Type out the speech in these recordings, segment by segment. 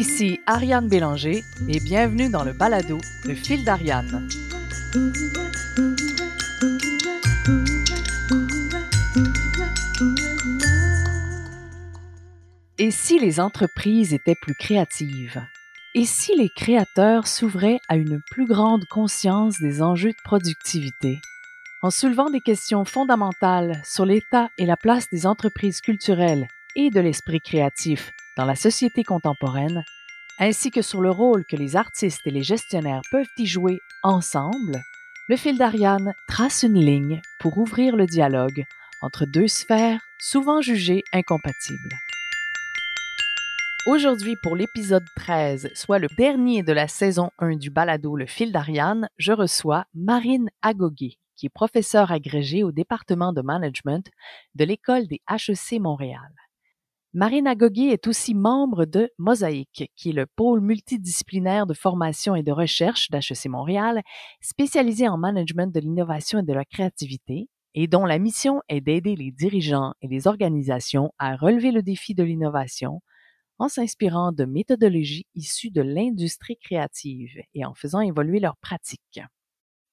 Ici Ariane Bélanger et bienvenue dans le balado Le fil d'Ariane. Et si les entreprises étaient plus créatives? Et si les créateurs s'ouvraient à une plus grande conscience des enjeux de productivité? En soulevant des questions fondamentales sur l'état et la place des entreprises culturelles et de l'esprit créatif dans la société contemporaine, ainsi que sur le rôle que les artistes et les gestionnaires peuvent y jouer ensemble, le fil d'Ariane trace une ligne pour ouvrir le dialogue entre deux sphères souvent jugées incompatibles. Aujourd'hui, pour l'épisode 13, soit le dernier de la saison 1 du balado Le fil d'Ariane, je reçois Marine Agoguet, qui est professeure agrégée au département de management de l'École des HEC Montréal. Marina Gogui est aussi membre de Mosaïque, qui est le pôle multidisciplinaire de formation et de recherche d'HEC Montréal, spécialisé en management de l'innovation et de la créativité, et dont la mission est d'aider les dirigeants et les organisations à relever le défi de l'innovation en s'inspirant de méthodologies issues de l'industrie créative et en faisant évoluer leurs pratiques.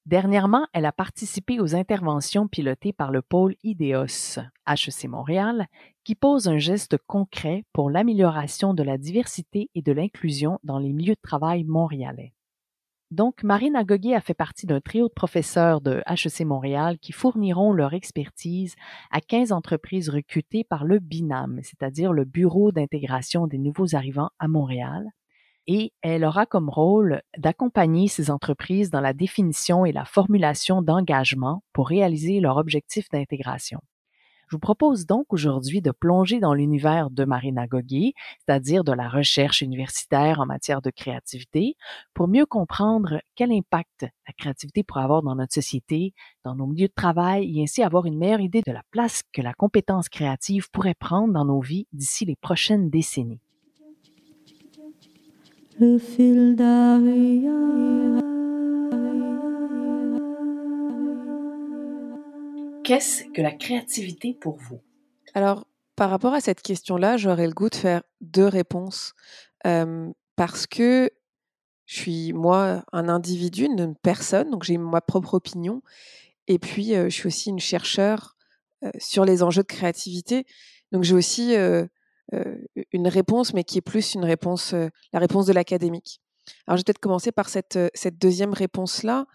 Dernièrement, elle a participé aux interventions pilotées par le pôle IDEOS, HEC Montréal, qui pose un geste concret pour l'amélioration de la diversité et de l'inclusion dans les milieux de travail montréalais. Donc, Marine Agoguet a fait partie d'un trio de professeurs de HEC Montréal qui fourniront leur expertise à 15 entreprises recrutées par le BINAM, c'est-à-dire le Bureau d'intégration des nouveaux arrivants à Montréal, et elle aura comme rôle d'accompagner ces entreprises dans la définition et la formulation d'engagements pour réaliser leur objectif d'intégration. Je vous propose donc aujourd'hui de plonger dans l'univers de Marina c'est-à-dire de la recherche universitaire en matière de créativité, pour mieux comprendre quel impact la créativité pourrait avoir dans notre société, dans nos milieux de travail, et ainsi avoir une meilleure idée de la place que la compétence créative pourrait prendre dans nos vies d'ici les prochaines décennies le fil Qu'est-ce que la créativité pour vous? Alors, par rapport à cette question-là, j'aurais le goût de faire deux réponses. parce que je suis, moi, un individu, une personne, donc j'ai ma propre opinion. Et puis, je suis aussi une chercheure sur les enjeux de créativité. Donc, j'ai aussi une réponse, mais qui est plus une réponse, la réponse de l'académique. Alors, je vais peut-être commencer par cette, cette deuxième réponse-là,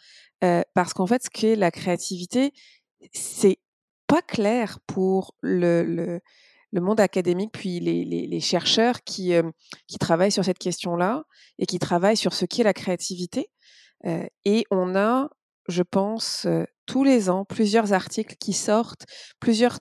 parce qu'en fait, ce qu'est la créativité, c'est pas clair pour le, le, monde académique, puis les, les, les chercheurs qui, qui travaillent sur cette question-là et qui travaillent sur ce qu'est la créativité. et on a, je pense, tous les ans plusieurs articles qui sortent, plusieurs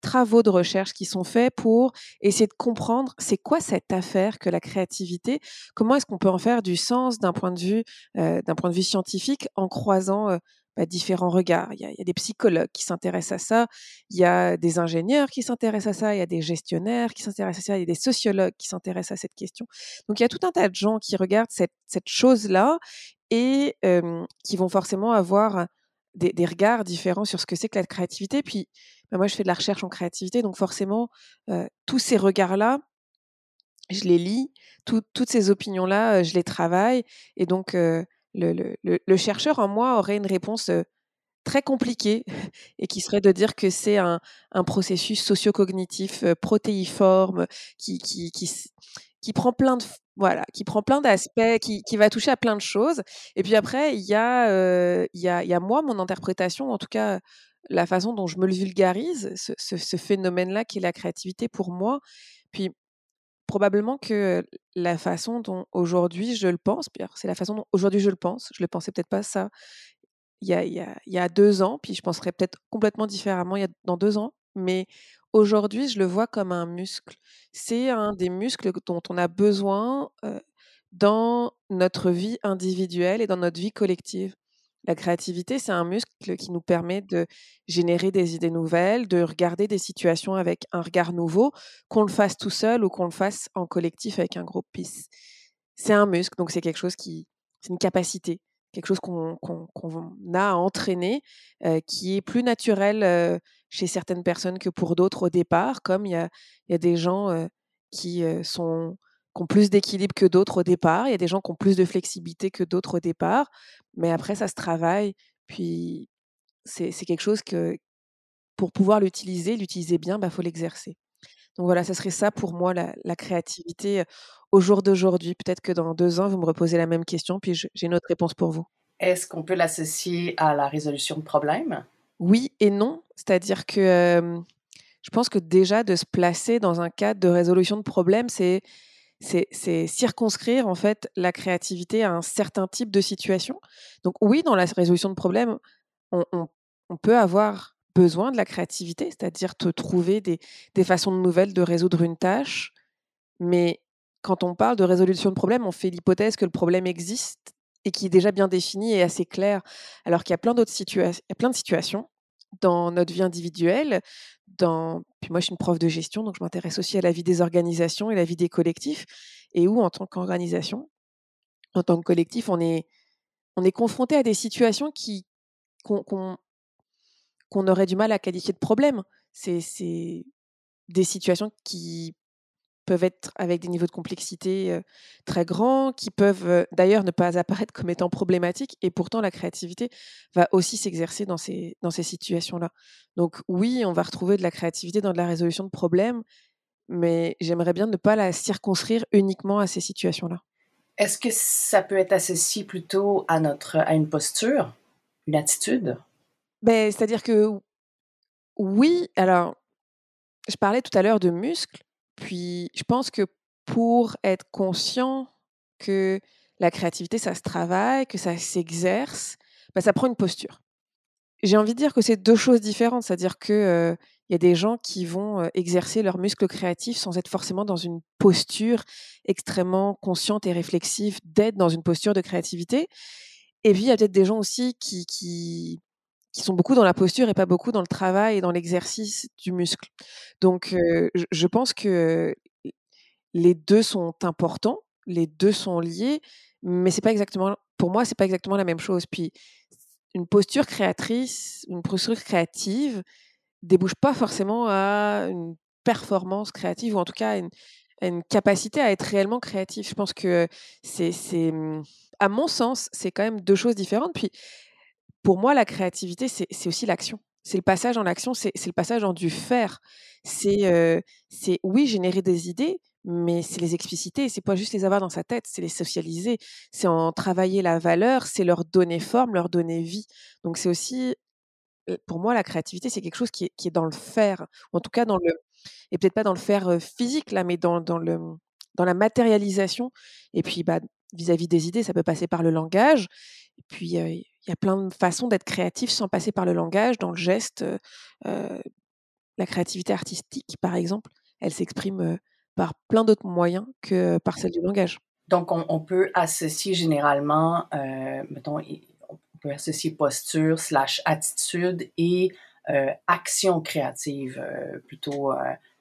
travaux de recherche qui sont faits pour essayer de comprendre c'est quoi cette affaire que la créativité, comment est-ce qu'on peut en faire du sens d'un point de vue point de vue scientifique en croisant bah, différents regards. Il y, a, il y, a, des psychologues qui s'intéressent à ça, il y a des ingénieurs qui s'intéressent à ça, il y a des gestionnaires qui s'intéressent à ça, il y a des sociologues qui s'intéressent à cette question. Donc il y a tout un tas de gens qui regardent cette, cette chose-là et qui vont forcément avoir des, regards différents sur ce que c'est que la créativité. Puis, bah, moi, je fais de la recherche en créativité, donc forcément, tous ces regards-là, je les lis, toutes ces opinions-là, je les travaille. Et donc, le, chercheur en moi aurait une réponse très compliquée et qui serait de dire que c'est un, processus socio-cognitif protéiforme qui prend plein de voilà, qui prend plein d'aspects, qui, qui, va toucher à plein de choses. Et puis après, il y, a, y, a, y a moi, mon interprétation, en tout cas la façon dont je me le vulgarise, ce, ce, phénomène-là qui est la créativité pour moi. Puis probablement que la façon dont aujourd'hui je le pense, c'est la façon dont aujourd'hui je le pense, je le pensais peut-être pas ça il y a, y a deux ans, puis je penserais peut-être complètement différemment il y a, dans deux ans, mais Aujourd'hui, je le vois comme un muscle. C'est un des muscles dont on a besoin dans notre vie individuelle et dans notre vie collective. La créativité, c'est un muscle qui nous permet de générer des idées nouvelles, de regarder des situations avec un regard nouveau, qu'on le fasse tout seul ou qu'on le fasse en collectif avec un groupe. C'est un muscle, donc c'est quelque chose qui, c'est une capacité, quelque chose qu'on a à entraîner, qui est plus naturel chez certaines personnes que pour d'autres au départ, comme il y a, des gens qui sont qui ont plus d'équilibre que d'autres au départ. Il y a des gens qui ont plus de flexibilité que d'autres au départ. Mais après, ça se travaille. Puis, c'est quelque chose que, pour pouvoir l'utiliser, l'utiliser bien, il bah, faut l'exercer. Donc voilà, ça serait ça pour moi, la, créativité au jour d'aujourd'hui. Peut-être que dans deux ans, vous me reposez la même question, puis j'ai une autre réponse pour vous. Est-ce qu'on peut l'associer à la résolution de problèmes? Oui et non. C'est-à-dire que je pense que déjà de se placer dans un cadre de résolution de problèmes, c'est circonscrire en fait la créativité à un certain type de situation. Donc oui, dans la résolution de problèmes, on, on, peut avoir besoin de la créativité, c'est-à-dire te trouver des, des, façons nouvelles de résoudre une tâche. Mais quand on parle de résolution de problème, on fait l'hypothèse que le problème existe qui est déjà bien défini et assez clair, alors qu'il y a plein d'autres situations, de situations dans notre vie individuelle. Puis moi, je suis une prof de gestion, donc je m'intéresse aussi à la vie des organisations et la vie des collectifs. Et où, en tant qu'organisation, en tant que collectif, on est, on est confronté à des situations qu'on, aurait du mal à qualifier de problème. C'est des situations qui peuvent être avec des niveaux de complexité très grands, qui peuvent d'ailleurs ne pas apparaître comme étant problématiques, et pourtant la créativité va aussi s'exercer dans ces, dans ces situations-là. Donc oui, on va retrouver de la créativité dans de la résolution de problèmes, mais j'aimerais bien ne pas la circonscrire uniquement à ces situations-là. Est-ce que ça peut être associé plutôt à, notre, à une posture, une attitude? Ben, C'est-à-dire que oui, alors je parlais tout à l'heure de muscles, puis, je pense que pour être conscient que la créativité, ça se travaille, que ça s'exerce, bah, ça prend une posture. J'ai envie de dire que c'est deux choses différentes, c'est-à-dire qu'il y a des gens qui vont exercer leurs muscles créatifs sans être forcément dans une posture extrêmement consciente et réflexive d'être dans une posture de créativité. Et puis, il y a peut-être des gens aussi qui, sont beaucoup dans la posture et pas beaucoup dans le travail et dans l'exercice du muscle. Donc, je pense que les deux sont importants, les deux sont liés, mais c'est pas exactement, pour moi, c'est pas exactement la même chose. Puis, une posture créatrice, une posture créative, débouche pas forcément à une performance créative ou en tout cas à une, capacité à être réellement créatif. Je pense que c'est, à mon sens, c'est quand même deux choses différentes. Puis pour moi, la créativité, c'est aussi l'action. C'est le passage en action, c'est le passage en du faire. C'est, oui, générer des idées, mais c'est les expliciter. C'est pas juste les avoir dans sa tête, c'est les socialiser. C'est en travailler la valeur, c'est leur donner forme, leur donner vie. Donc c'est aussi, pour moi, la créativité, c'est quelque chose qui est, dans le faire, en tout cas dans le, et peut-être pas dans le faire physique là, mais dans, le, dans la matérialisation. Et puis, bah, vis-à-vis des idées, ça peut passer par le langage. Et puis, il y a plein de façons d'être créatif sans passer par le langage, dans le geste. la créativité artistique, par exemple, elle s'exprime par plein d'autres moyens que par celle du langage. Donc, on, peut associer généralement, mettons, on peut associer posture slash attitude et action créative, plutôt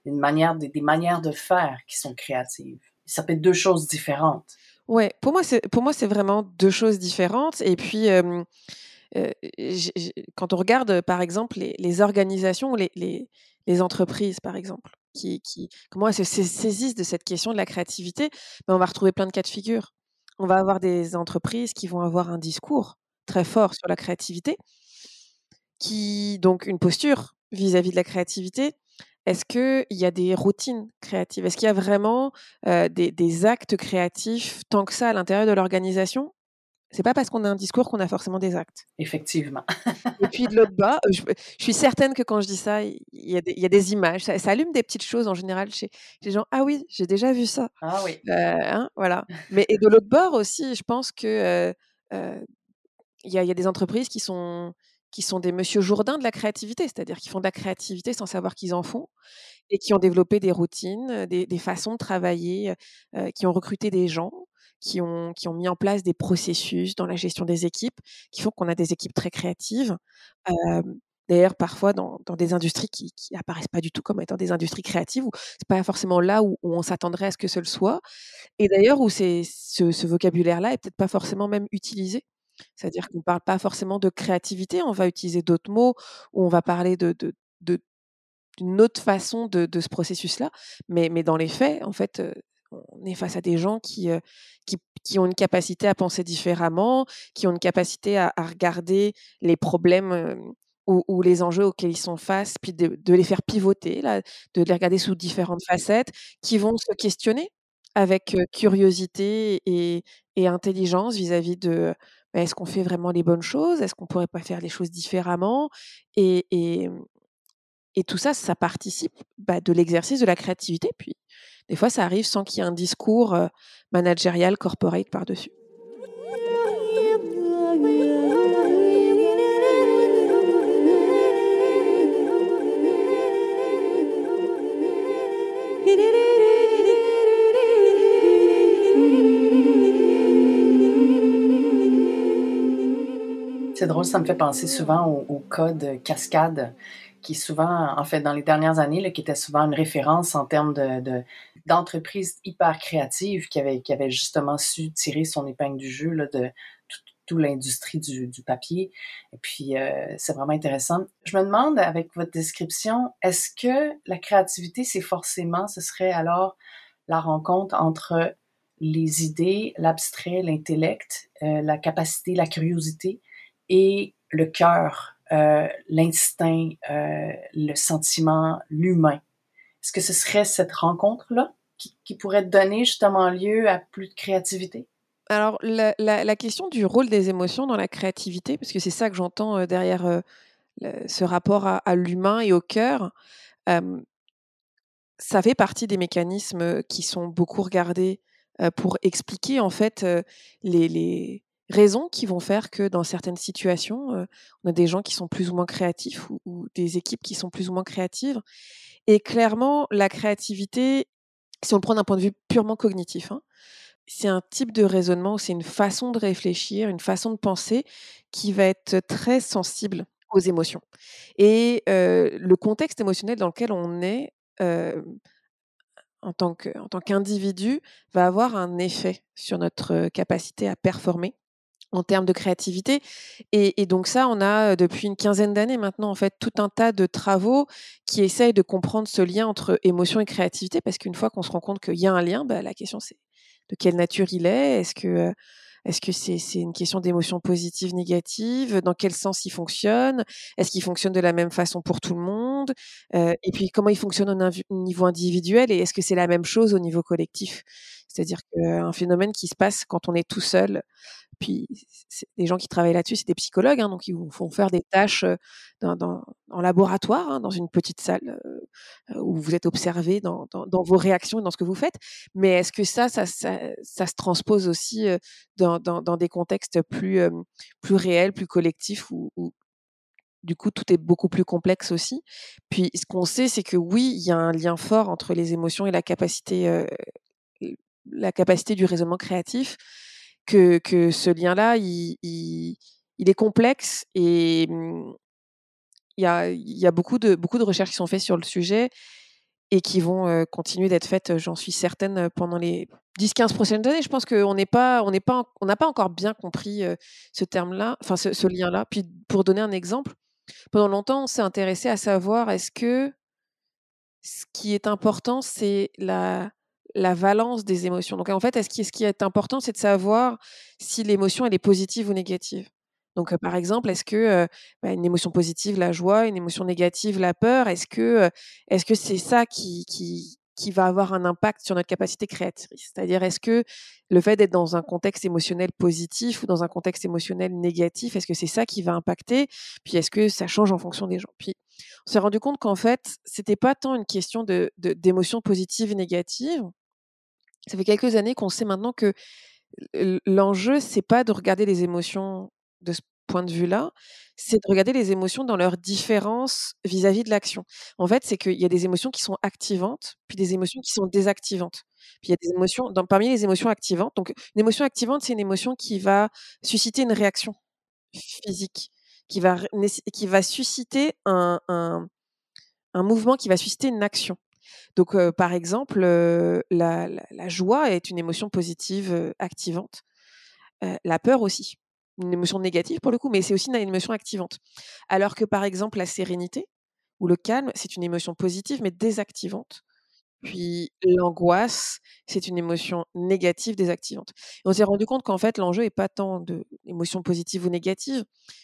une manière, des, manières de faire qui sont créatives. Ça peut être deux choses différentes. Ouais, pour moi, c'est pour moi c'est vraiment deux choses différentes. Et puis, quand on regarde, par exemple, les, organisations, les, les, entreprises, par exemple, qui, qui comment elles se saisissent de cette question de la créativité, ben, on va retrouver plein de cas de figure. On va avoir des entreprises qui vont avoir un discours très fort sur la créativité, qui donc une posture vis à -vis de la créativité, est-ce qu'il y a des routines créatives? Est-ce qu'il y a vraiment des, actes créatifs tant que ça à l'intérieur de l'organisation? C'est pas parce qu'on a un discours qu'on a forcément des actes. Effectivement. Et puis de l'autre bas, je, suis certaine que quand je dis ça, il y a des, images. Ça, allume des petites choses en général chez les gens. Ah oui, j'ai déjà vu ça. Ah oui. Hein, voilà. Mais et de l'autre bord aussi, je pense que il y, a des entreprises qui sont qui sont des monsieur Jourdain de la créativité, c'est-à-dire qui font de la créativité sans savoir qu'ils en font, et qui ont développé des routines, des, façons de travailler, qui ont recruté des gens, qui ont, qui ont mis en place des processus dans la gestion des équipes, qui font qu'on a des équipes très créatives. D'ailleurs, parfois dans, des industries qui, qui apparaissent pas du tout comme étant des industries créatives, où c'est pas forcément là où, on s'attendrait à ce que ce le soit, et d'ailleurs où ce, ce vocabulaire-là est peut-être pas forcément même utilisé. C'est-à-dire qu'on ne parle pas forcément de créativité, on va utiliser d'autres mots, ou on va parler d'une autre façon de, ce processus-là. Mais, dans les faits, en fait, on est face à des gens qui, qui, ont une capacité à penser différemment, qui ont une capacité à, regarder les problèmes ou, les enjeux auxquels ils sont face, puis de, les faire pivoter, de les regarder sous différentes facettes, qui vont se questionner avec curiosité et, intelligence vis-à-vis de bah, est-ce qu'on fait vraiment les bonnes choses, est-ce qu'on pourrait pas faire les choses différemment, et, et, tout ça, ça participe bah, de l'exercice de la créativité. Puis des fois, ça arrive sans qu'il y ait un discours managérial, corporate par-dessus. C'est drôle, ça me fait penser souvent au, code cascade, qui souvent, en fait, dans les dernières années, qui était souvent une référence en termes de, d'entreprises hyper créatives qui avaient, justement su tirer son épingle du jeu de toute l'industrie du, papier. Et puis, euh, c'est vraiment intéressant. Je me demande, avec votre description, est-ce que la créativité, c'est forcément, ce serait alors la rencontre entre les idées, l'abstrait, l'intellect, euh, la capacité, la curiosité, et le cœur, euh, l'instinct, euh, le sentiment, l'humain. Est-ce que ce serait cette rencontre-là qui, pourrait donner justement lieu à plus de créativité? Alors, la, question du rôle des émotions dans la créativité, parce que c'est ça que j'entends euh, derrière ce rapport à, l'humain et au cœur, ça fait partie des mécanismes qui sont beaucoup regardés pour expliquer en fait les, raisons qui vont faire que dans certaines situations, euh, on a des gens qui sont plus ou moins créatifs ou, des équipes qui sont plus ou moins créatives. Et clairement, la créativité, si on le prend d'un point de vue purement cognitif, hein, c'est un type de raisonnement, c'est une façon de réfléchir, une façon de penser qui va être très sensible aux émotions. Et euh, le contexte émotionnel dans lequel on est euh, en tant qu'individu va avoir un effet sur notre capacité à performer en termes de créativité. Et, donc ça, on a depuis une quinzaine d'années maintenant, en fait, tout un tas de travaux qui essayent de comprendre ce lien entre émotion et créativité, parce qu'une fois qu'on se rend compte qu'il y a un lien, bah, la question c'est de quelle nature il est, est-ce que est-ce que c'est une question d'émotion positive, négative Dans quel sens il fonctionne Est-ce qu'il fonctionne de la même façon pour tout le monde Et puis comment il fonctionne au niveau individuel Et est-ce que c'est la même chose au niveau collectif? C'est-à-dire qu'un phénomène qui se passe quand on est tout seul puis les gens qui travaillent là-dessus, c'est des psychologues, hein, donc ils vous font faire des tâches en laboratoire, hein, dans une petite salle où vous êtes observé dans, vos réactions et dans ce que vous faites. Mais est-ce que ça ça, se transpose aussi dans, des contextes plus, plus réels, plus collectifs, où, du coup tout est beaucoup plus complexe aussi? Puis ce qu'on sait, c'est que oui, il y a un lien fort entre les émotions et la capacité, la capacité du raisonnement créatif que, que ce lien-là, il, il, est complexe et mmh, il y a, il y a beaucoup, de, beaucoup de recherches qui sont faites sur le sujet et qui vont continuer d'être faites, j'en suis certaine, pendant les 10-15 prochaines années. Je pense qu'on n'est pas, on n'a pas encore bien compris ce terme-là, enfin ce lien-là. Puis pour donner un exemple, pendant longtemps, on s'est intéressé à savoir est-ce que ce qui est important, c'est la, la valence des émotions. Donc en fait, est-ce, ce qui est important, c'est de savoir si l'émotion elle est positive ou négative. Donc par exemple, est-ce que bah, une émotion positive, la joie, une émotion négative, la peur, est-ce que est-ce que c'est ça qui, qui qui va avoir un impact sur notre capacité créatrice? C'est-à-dire, est-ce que le fait d'être dans un contexte émotionnel positif ou dans un contexte émotionnel négatif, est-ce que c'est ça qui va impacter? Puis est-ce que ça change en fonction des gens? Puis on s'est rendu compte qu'en fait, c'était pas tant une question de, d'émotions positives et négatives, ça fait quelques années qu'on sait maintenant que l'enjeu, c'est pas de regarder les émotions de ce point de vue-là, c'est de regarder les émotions dans leur différence vis-à-vis de l'action. En fait, c'est qu'il y a des émotions qui sont activantes, puis des émotions qui sont désactivantes. Puis il y a des émotions, parmi les émotions activantes, donc une émotion activante, c'est une émotion qui va susciter une réaction physique, qui va, qui va susciter un, un mouvement, qui va susciter une action. Donc, par exemple, la, joie est une émotion positive activante. la peur aussi, une émotion négative pour le coup, mais c'est aussi une émotion activante. Alors que, par exemple, la sérénité ou le calme, c'est une émotion positive mais désactivante. Puis l'angoisse, c'est une émotion négative désactivante. On s'est rendu compte qu'en fait, l'enjeu est pas tant d'émotions positives ou négatives,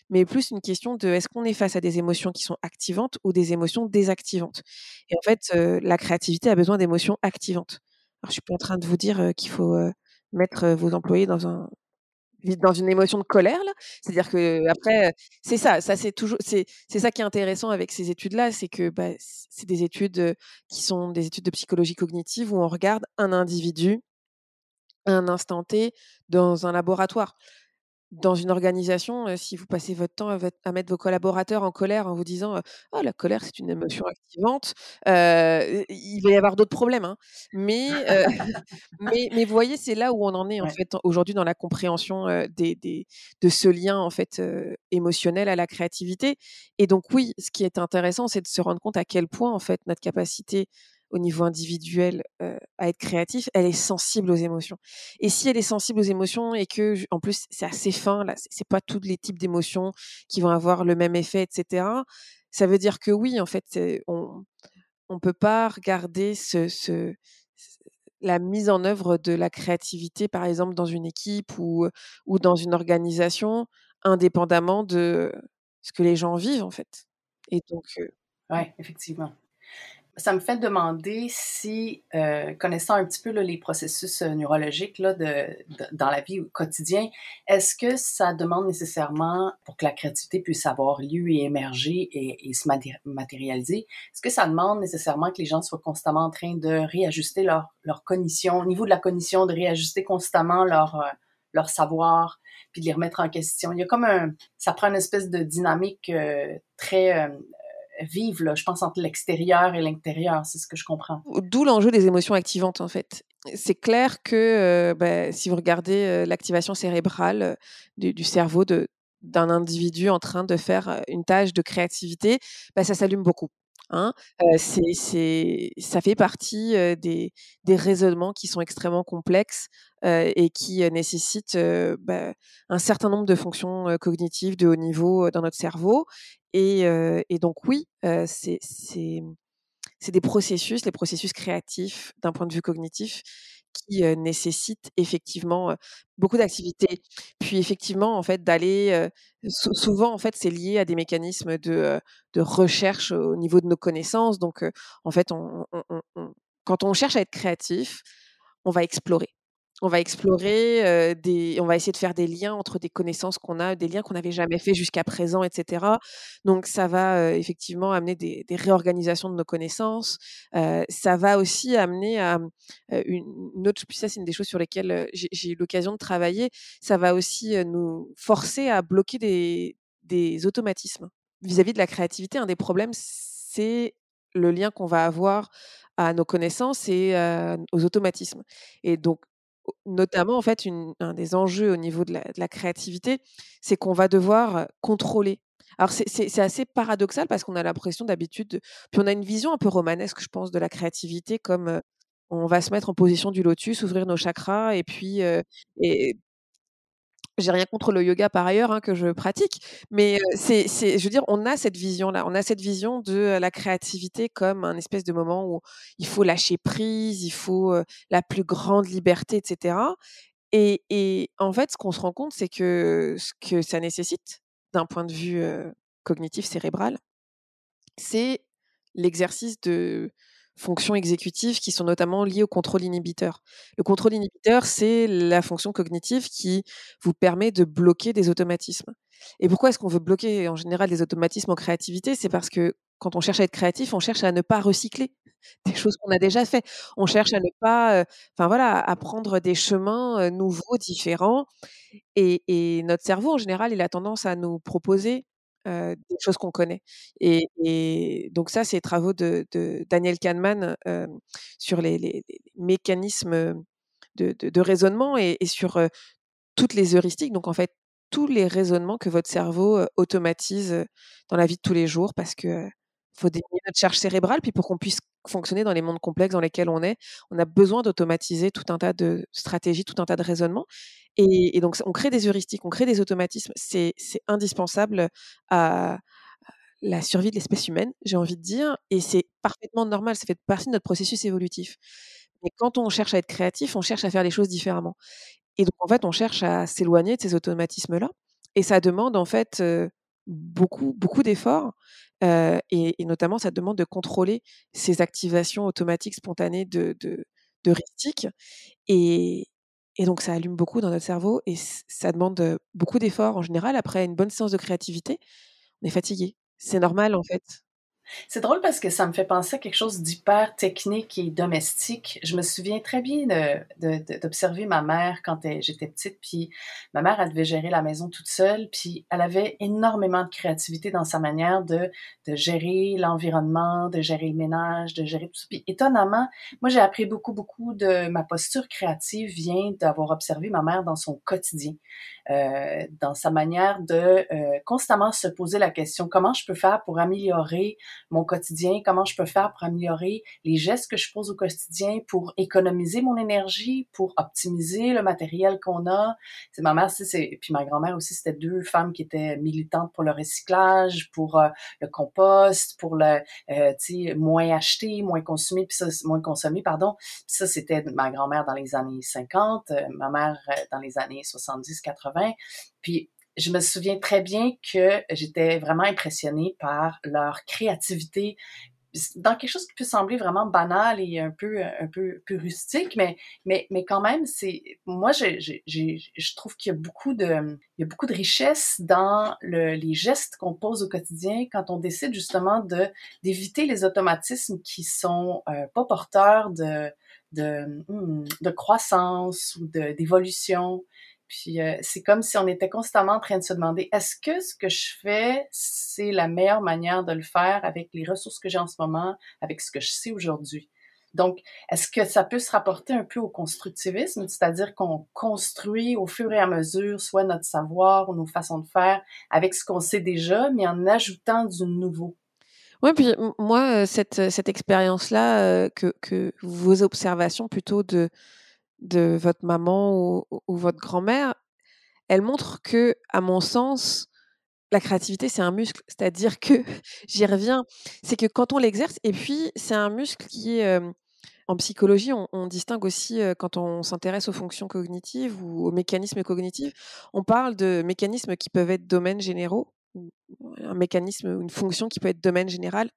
mais plus une question de est-ce qu'on est face à des émotions qui sont activantes ou des émotions désactivantes? Et en fait, heu, la créativité a besoin d'émotions activantes. Alors je suis pas en train de vous dire, heu, qu'il faut, heu, mettre, vos employés dans un dans une émotion de colère. C'est-à-dire qu'après, c'est ça, ça c'est toujours c'est ça qui est intéressant avec ces études-là, c'est que, bah, c'est des études, heu, qui sont des études de psychologie cognitive où on regarde un individu un instant T dans un laboratoire dans une organisation, heu, si vous passez votre temps à mettre vos collaborateurs en colère en vous disant, heu: «Oh la colère c'est une émotion activante», heu, il va y avoir d'autres problèmes, hein. Mais, mais mais vous voyez, c'est là où on en est en Ouais. fait aujourd'hui dans la compréhension, heu, des des de ce lien en fait, émotionnel à la créativité et donc oui, ce qui est intéressant, c'est de se rendre compte à quel point en fait notre capacité au niveau individuel, à être créatif, elle est sensible aux émotions. Et si elle est sensible aux émotions et que en plus c'est assez fin là, c'est pas tous les types d'émotions qui vont avoir le même effet et cetera, ça veut dire que oui, en fait, on on peut pas regarder ce ce la mise en œuvre de la créativité, par exemple, dans une équipe ou, ou dans une organisation, indépendamment de ce que les gens vivent, en fait. Et donc, heu, mmh. Ouais, effectivement. Ça me fait demander si, heu, connaissant un petit peu là, les processus, heu, neurologiques là, de de dans la vie au quotidien, est-ce que ça demande nécessairement, pour que la créativité puisse avoir lieu et émerger et et se maté matérialiser, est-ce que ça demande nécessairement que les gens soient constamment en train de réajuster leur leur cognition, au niveau de la cognition, de réajuster constamment leur, heu, leur savoir, puis de les remettre en question? Il y a comme un ça prend une espèce de dynamique, heu, très, hem, heu, vive là, je pense entre l'extérieur et l'intérieur, c'est ce que je comprends. D'où l'enjeu des émotions activantes, en fait. C'est clair que, heu, bah, si vous regardez, heu, l'activation cérébrale, heu, du cerveau d'un individu en train de faire, une tâche de créativité, bah, ça s'allume beaucoup, hein. C'est c'est ça fait partie, des des raisonnements qui sont extrêmement complexes, et qui, nécessitent, bah, un certain nombre de fonctions, cognitives de haut niveau, dans notre cerveau et donc oui, c'est des processus, les processus créatifs d'un point de vue cognitif qui, nécessitent effectivement, beaucoup d'activités. Puis effectivement, en fait, d'aller, souvent, en fait, c'est lié à des mécanismes de, recherche au niveau de nos connaissances. Donc, en fait, quand on cherche à être créatif, on va explorer. On va explorer, heu, des on va essayer de faire des liens entre des connaissances qu'on a, des liens qu'on n'avait jamais fait jusqu'à présent et cetera. Donc ça va, heu, effectivement amener des réorganisations de nos connaissances. Heu, ça va aussi amener à, une une autre ça, c'est une des choses sur lesquelles, j'ai eu l'occasion de travailler. Ça va aussi, nous forcer à bloquer des automatismes. Vis-à-vis de la créativité, un des problèmes, c'est le lien qu'on va avoir à nos connaissances et aux automatismes. Et donc, notamment, en fait, un des enjeux au niveau de la créativité, c'est qu'on va devoir, contrôler. Alors c'est assez paradoxal parce qu'on a l'impression d'habitude de puis on a une vision un peu romanesque, je pense, de la créativité comme, on va se mettre en position du lotus, ouvrir nos chakras et puis, et j'ai rien contre le yoga par ailleurs, hein, que je pratique, mais, c'est je veux dire, on a cette vision-là. On a cette vision de, la créativité comme un espèce de moment où il faut lâcher prise, il faut, la plus grande liberté et cetera. Et et en fait, ce qu'on se rend compte, c'est que ce que ça nécessite, d'un point de vue, cognitif cérébral, c'est l'exercice de fonctions exécutives qui sont notamment liées au contrôle inhibiteur. Le contrôle inhibiteur, c'est la fonction cognitive qui vous permet de bloquer des automatismes. Et pourquoi est-ce qu'on veut bloquer en général des automatismes en créativité? C'est parce que quand on cherche à être créatif, on cherche à ne pas recycler des choses qu'on a déjà fait. On cherche à ne pas, heu, enfin voilà, à prendre des chemins, heu, nouveaux, différents et et notre cerveau, en général, il a tendance à nous proposer, des choses qu'on connaît. Et donc ça, c'est les travaux de de Daniel Kahneman, sur les mécanismes, de de de raisonnement et sur, toutes les heuristiques. Donc en fait, tous les raisonnements que votre cerveau, automatise, dans la vie de tous les jours parce que, faut diminuer notre charge cérébrale. Puis pour qu'on puisse fonctionner dans les mondes complexes dans lesquels on est, on a besoin d'automatiser tout un tas de stratégies, tout un tas de raisonnements. Et donc on crée des heuristiques, on crée des automatismes. C'est indispensable à la survie de l'espèce humaine, j'ai envie de dire, et c'est parfaitement normal, ça fait partie de notre processus évolutif. Mais quand on cherche à être créatif, on cherche à faire les choses différemment. Et donc, en fait, on cherche à s'éloigner de ces automatismes-là. Et ça demande, en fait, beaucoup, beaucoup d'efforts. et, notamment, ça demande de contrôler ces activations automatiques spontanées de, de, de Et, et donc, ça allume beaucoup dans notre cerveau et ça demande beaucoup d'efforts en général. Après une bonne séance de créativité, on est fatigué. C'est normal, en fait. C'est drôle parce que ça me fait penser à quelque chose d'hyper technique et domestique. Je me souviens très bien d'observer ma mère quand j'étais petite, puis ma mère, elle devait gérer la maison toute seule, puis elle avait énormément de créativité dans sa manière de, de gérer l'environnement, de gérer le ménage, de gérer tout ça. Puis étonnamment, moi, j'ai appris beaucoup, beaucoup de ma posture créative vient d'avoir observé ma mère dans son quotidien. Euh, dans sa manière de euh, constamment se poser la question comment je peux faire pour améliorer mon quotidien, comment je peux faire pour améliorer les gestes que je pose au quotidien, pour économiser mon énergie, pour optimiser le matériel qu'on a. C'est ma mère, c'est puis ma grand-mère aussi, c'était deux femmes qui étaient militantes pour le recyclage, pour euh, le compost, pour le tu sais moins acheter, moins consommer, puis ça moins consommer pardon. ça c'était ma grand-mère dans les années 50, ma mère dans les années 70 80 puis je me souviens très bien que j'étais vraiment impressionnée par leur créativité. Dans quelque chose qui peut sembler vraiment banal et un peu un peu, peu rustique mais mais mais quand même c'est moi je, je, je, trouve qu'il y a beaucoup de il y a beaucoup de richesse dans le, les gestes qu'on pose au quotidien quand on décide justement de d'éviter les automatismes qui sont euh, pas porteurs de de, hmm, de croissance ou d'évolution puis euh, c'est comme si on était constamment en train de se demander est-ce que ce que je fais, c'est la meilleure manière de le faire avec les ressources que j'ai en ce moment, avec ce que je sais aujourd'hui? Donc, est-ce que ça peut se rapporter un peu au constructivisme, c'est-à-dire qu'on construit au fur et à mesure soit notre savoir ou nos façons de faire avec ce qu'on sait déjà, mais en ajoutant du nouveau? Oui, puis moi, cette, cette expérience-là, que vos observations plutôt de, de votre maman ou, votre grand-mère, elle montre que, à mon sens, la créativité, c'est un muscle. C'est-à-dire que, j'y reviens, c'est que quand on l'exerce, et puis c'est un muscle qui est... en psychologie, on, distingue aussi, quand on s'intéresse aux fonctions cognitives ou aux mécanismes cognitifs, on parle de mécanismes qui peuvent être domaines généraux, un mécanisme une fonction qui peut être domaine général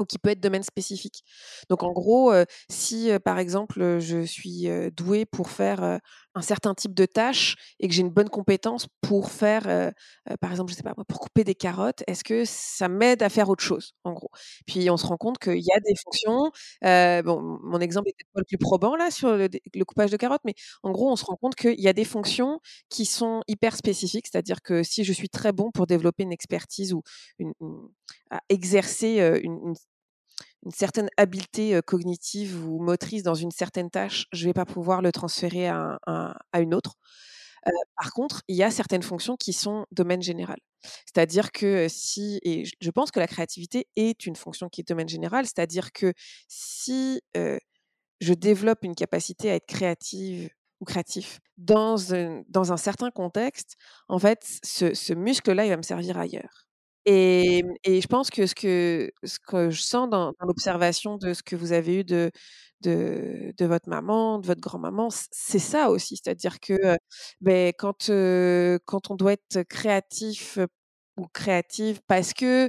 ou qui peut être domaine spécifique. Donc en gros, si par exemple je suis douée pour faire certain type de tâche et que j'ai une bonne compétence pour faire, par exemple, je sais pas, pour couper des carottes, est-ce que ça m'aide à faire autre chose, en gros? Puis on se rend compte qu'il y a des fonctions. bon, mon exemple était pas le plus probant là sur le, coupage de carottes, mais en gros, on se rend compte qu'il y a des fonctions qui sont hyper spécifiques, c'est-à-dire que si je suis très bon pour développer une expertise ou exercer une une certaine habileté cognitive ou motrice dans une certaine tâche, je ne vais pas pouvoir le transférer à, une autre. par contre, il y a certaines fonctions qui sont domaine général. C'est-à-dire que si, et je pense que la créativité est une fonction qui est domaine général, c'est-à-dire que si je développe une capacité à être créative ou créatif dans un, dans un certain contexte, en fait, ce, ce muscle-là, il va me servir ailleurs. Et, et, je pense que ce que, je sens dans, l'observation de ce que vous avez eu de, votre maman, de votre grand-maman, c'est ça aussi. C'est-à-dire que ben, quand, quand on doit être créatif ou créative parce que,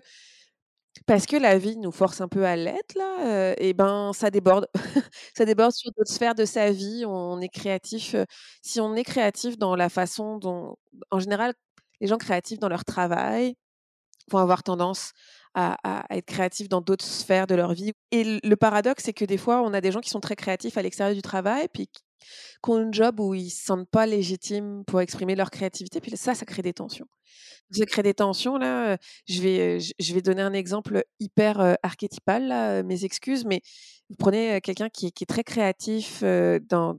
parce que la vie nous force un peu à l'être, là, et ben ça déborde. ça déborde sur d'autres sphères de sa vie. On est créatif. si on est créatif dans la façon dont, en général, les gens créatifs dans leur travail, vont avoir tendance à, être créatifs dans d'autres sphères de leur vie. Et le paradoxe, c'est que des fois, on a des gens qui sont très créatifs à l'extérieur du travail, puis qui ont un job où ils ne se sentent pas légitimes pour exprimer leur créativité, puis ça, ça crée des tensions ça crée des tensions là. Je vais, je vais donner un exemple hyper archétypal mes excuses, mais vous prenez quelqu'un qui, est très créatif dans,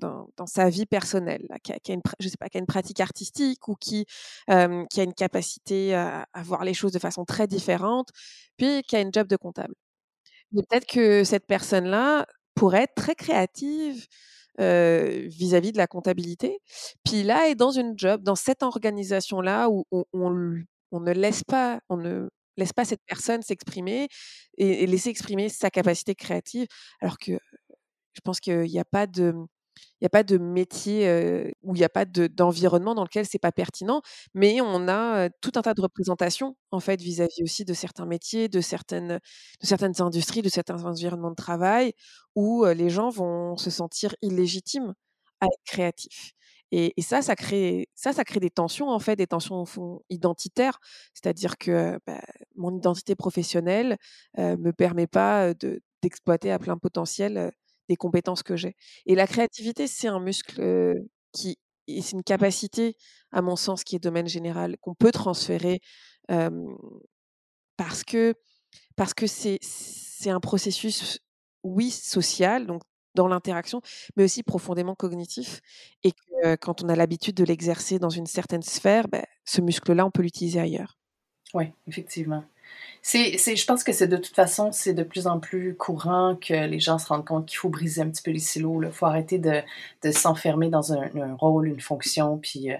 sa vie personnelle, qui, a, une, je sais pas, qui a une pratique artistique ou qui, a une capacité à, voir les choses de façon très différente, puis qui a une job de comptable. Peut-être que cette personne-là pourrait être très créative vis-à-vis de la comptabilité. Puis là, est dans une job, dans cette organisation-là où on, on, ne laisse pas, on ne laisse pas cette personne s'exprimer et, laisser exprimer sa capacité créative, alors que je pense qu'il n'y a pas de métier où il n'y a pas d'environnement dans lequel c'est pas pertinent, mais on a tout un tas de représentations en fait vis-à-vis aussi de certains métiers, de certaines industries, de certains environnements de travail où les gens vont se sentir illégitimes à être créatifs. Et, ça, ça crée, ça, ça crée des tensions en fait, des tensions identitaires, c'est-à-dire que bah, mon identité professionnelle ne me permet pas d'exploiter à plein potentiel des compétences que j'ai. Et la créativité, c'est un muscle qui, c'est une capacité, à mon sens, qui est domaine général, qu'on peut transférer parce que parce que c'est c'est un processus, oui, social, donc dans l'interaction, mais aussi profondément cognitif. Et que quand on a l'habitude de l'exercer dans une certaine sphère, bah, ce muscle-là, on peut l'utiliser ailleurs. Oui, effectivement. C'est, je pense que c'est de toute façon, c'est de plus en plus courant que les gens se rendent compte qu'il faut briser un petit peu les silos. Il faut arrêter de, de s'enfermer dans un, rôle, une fonction. Puis euh,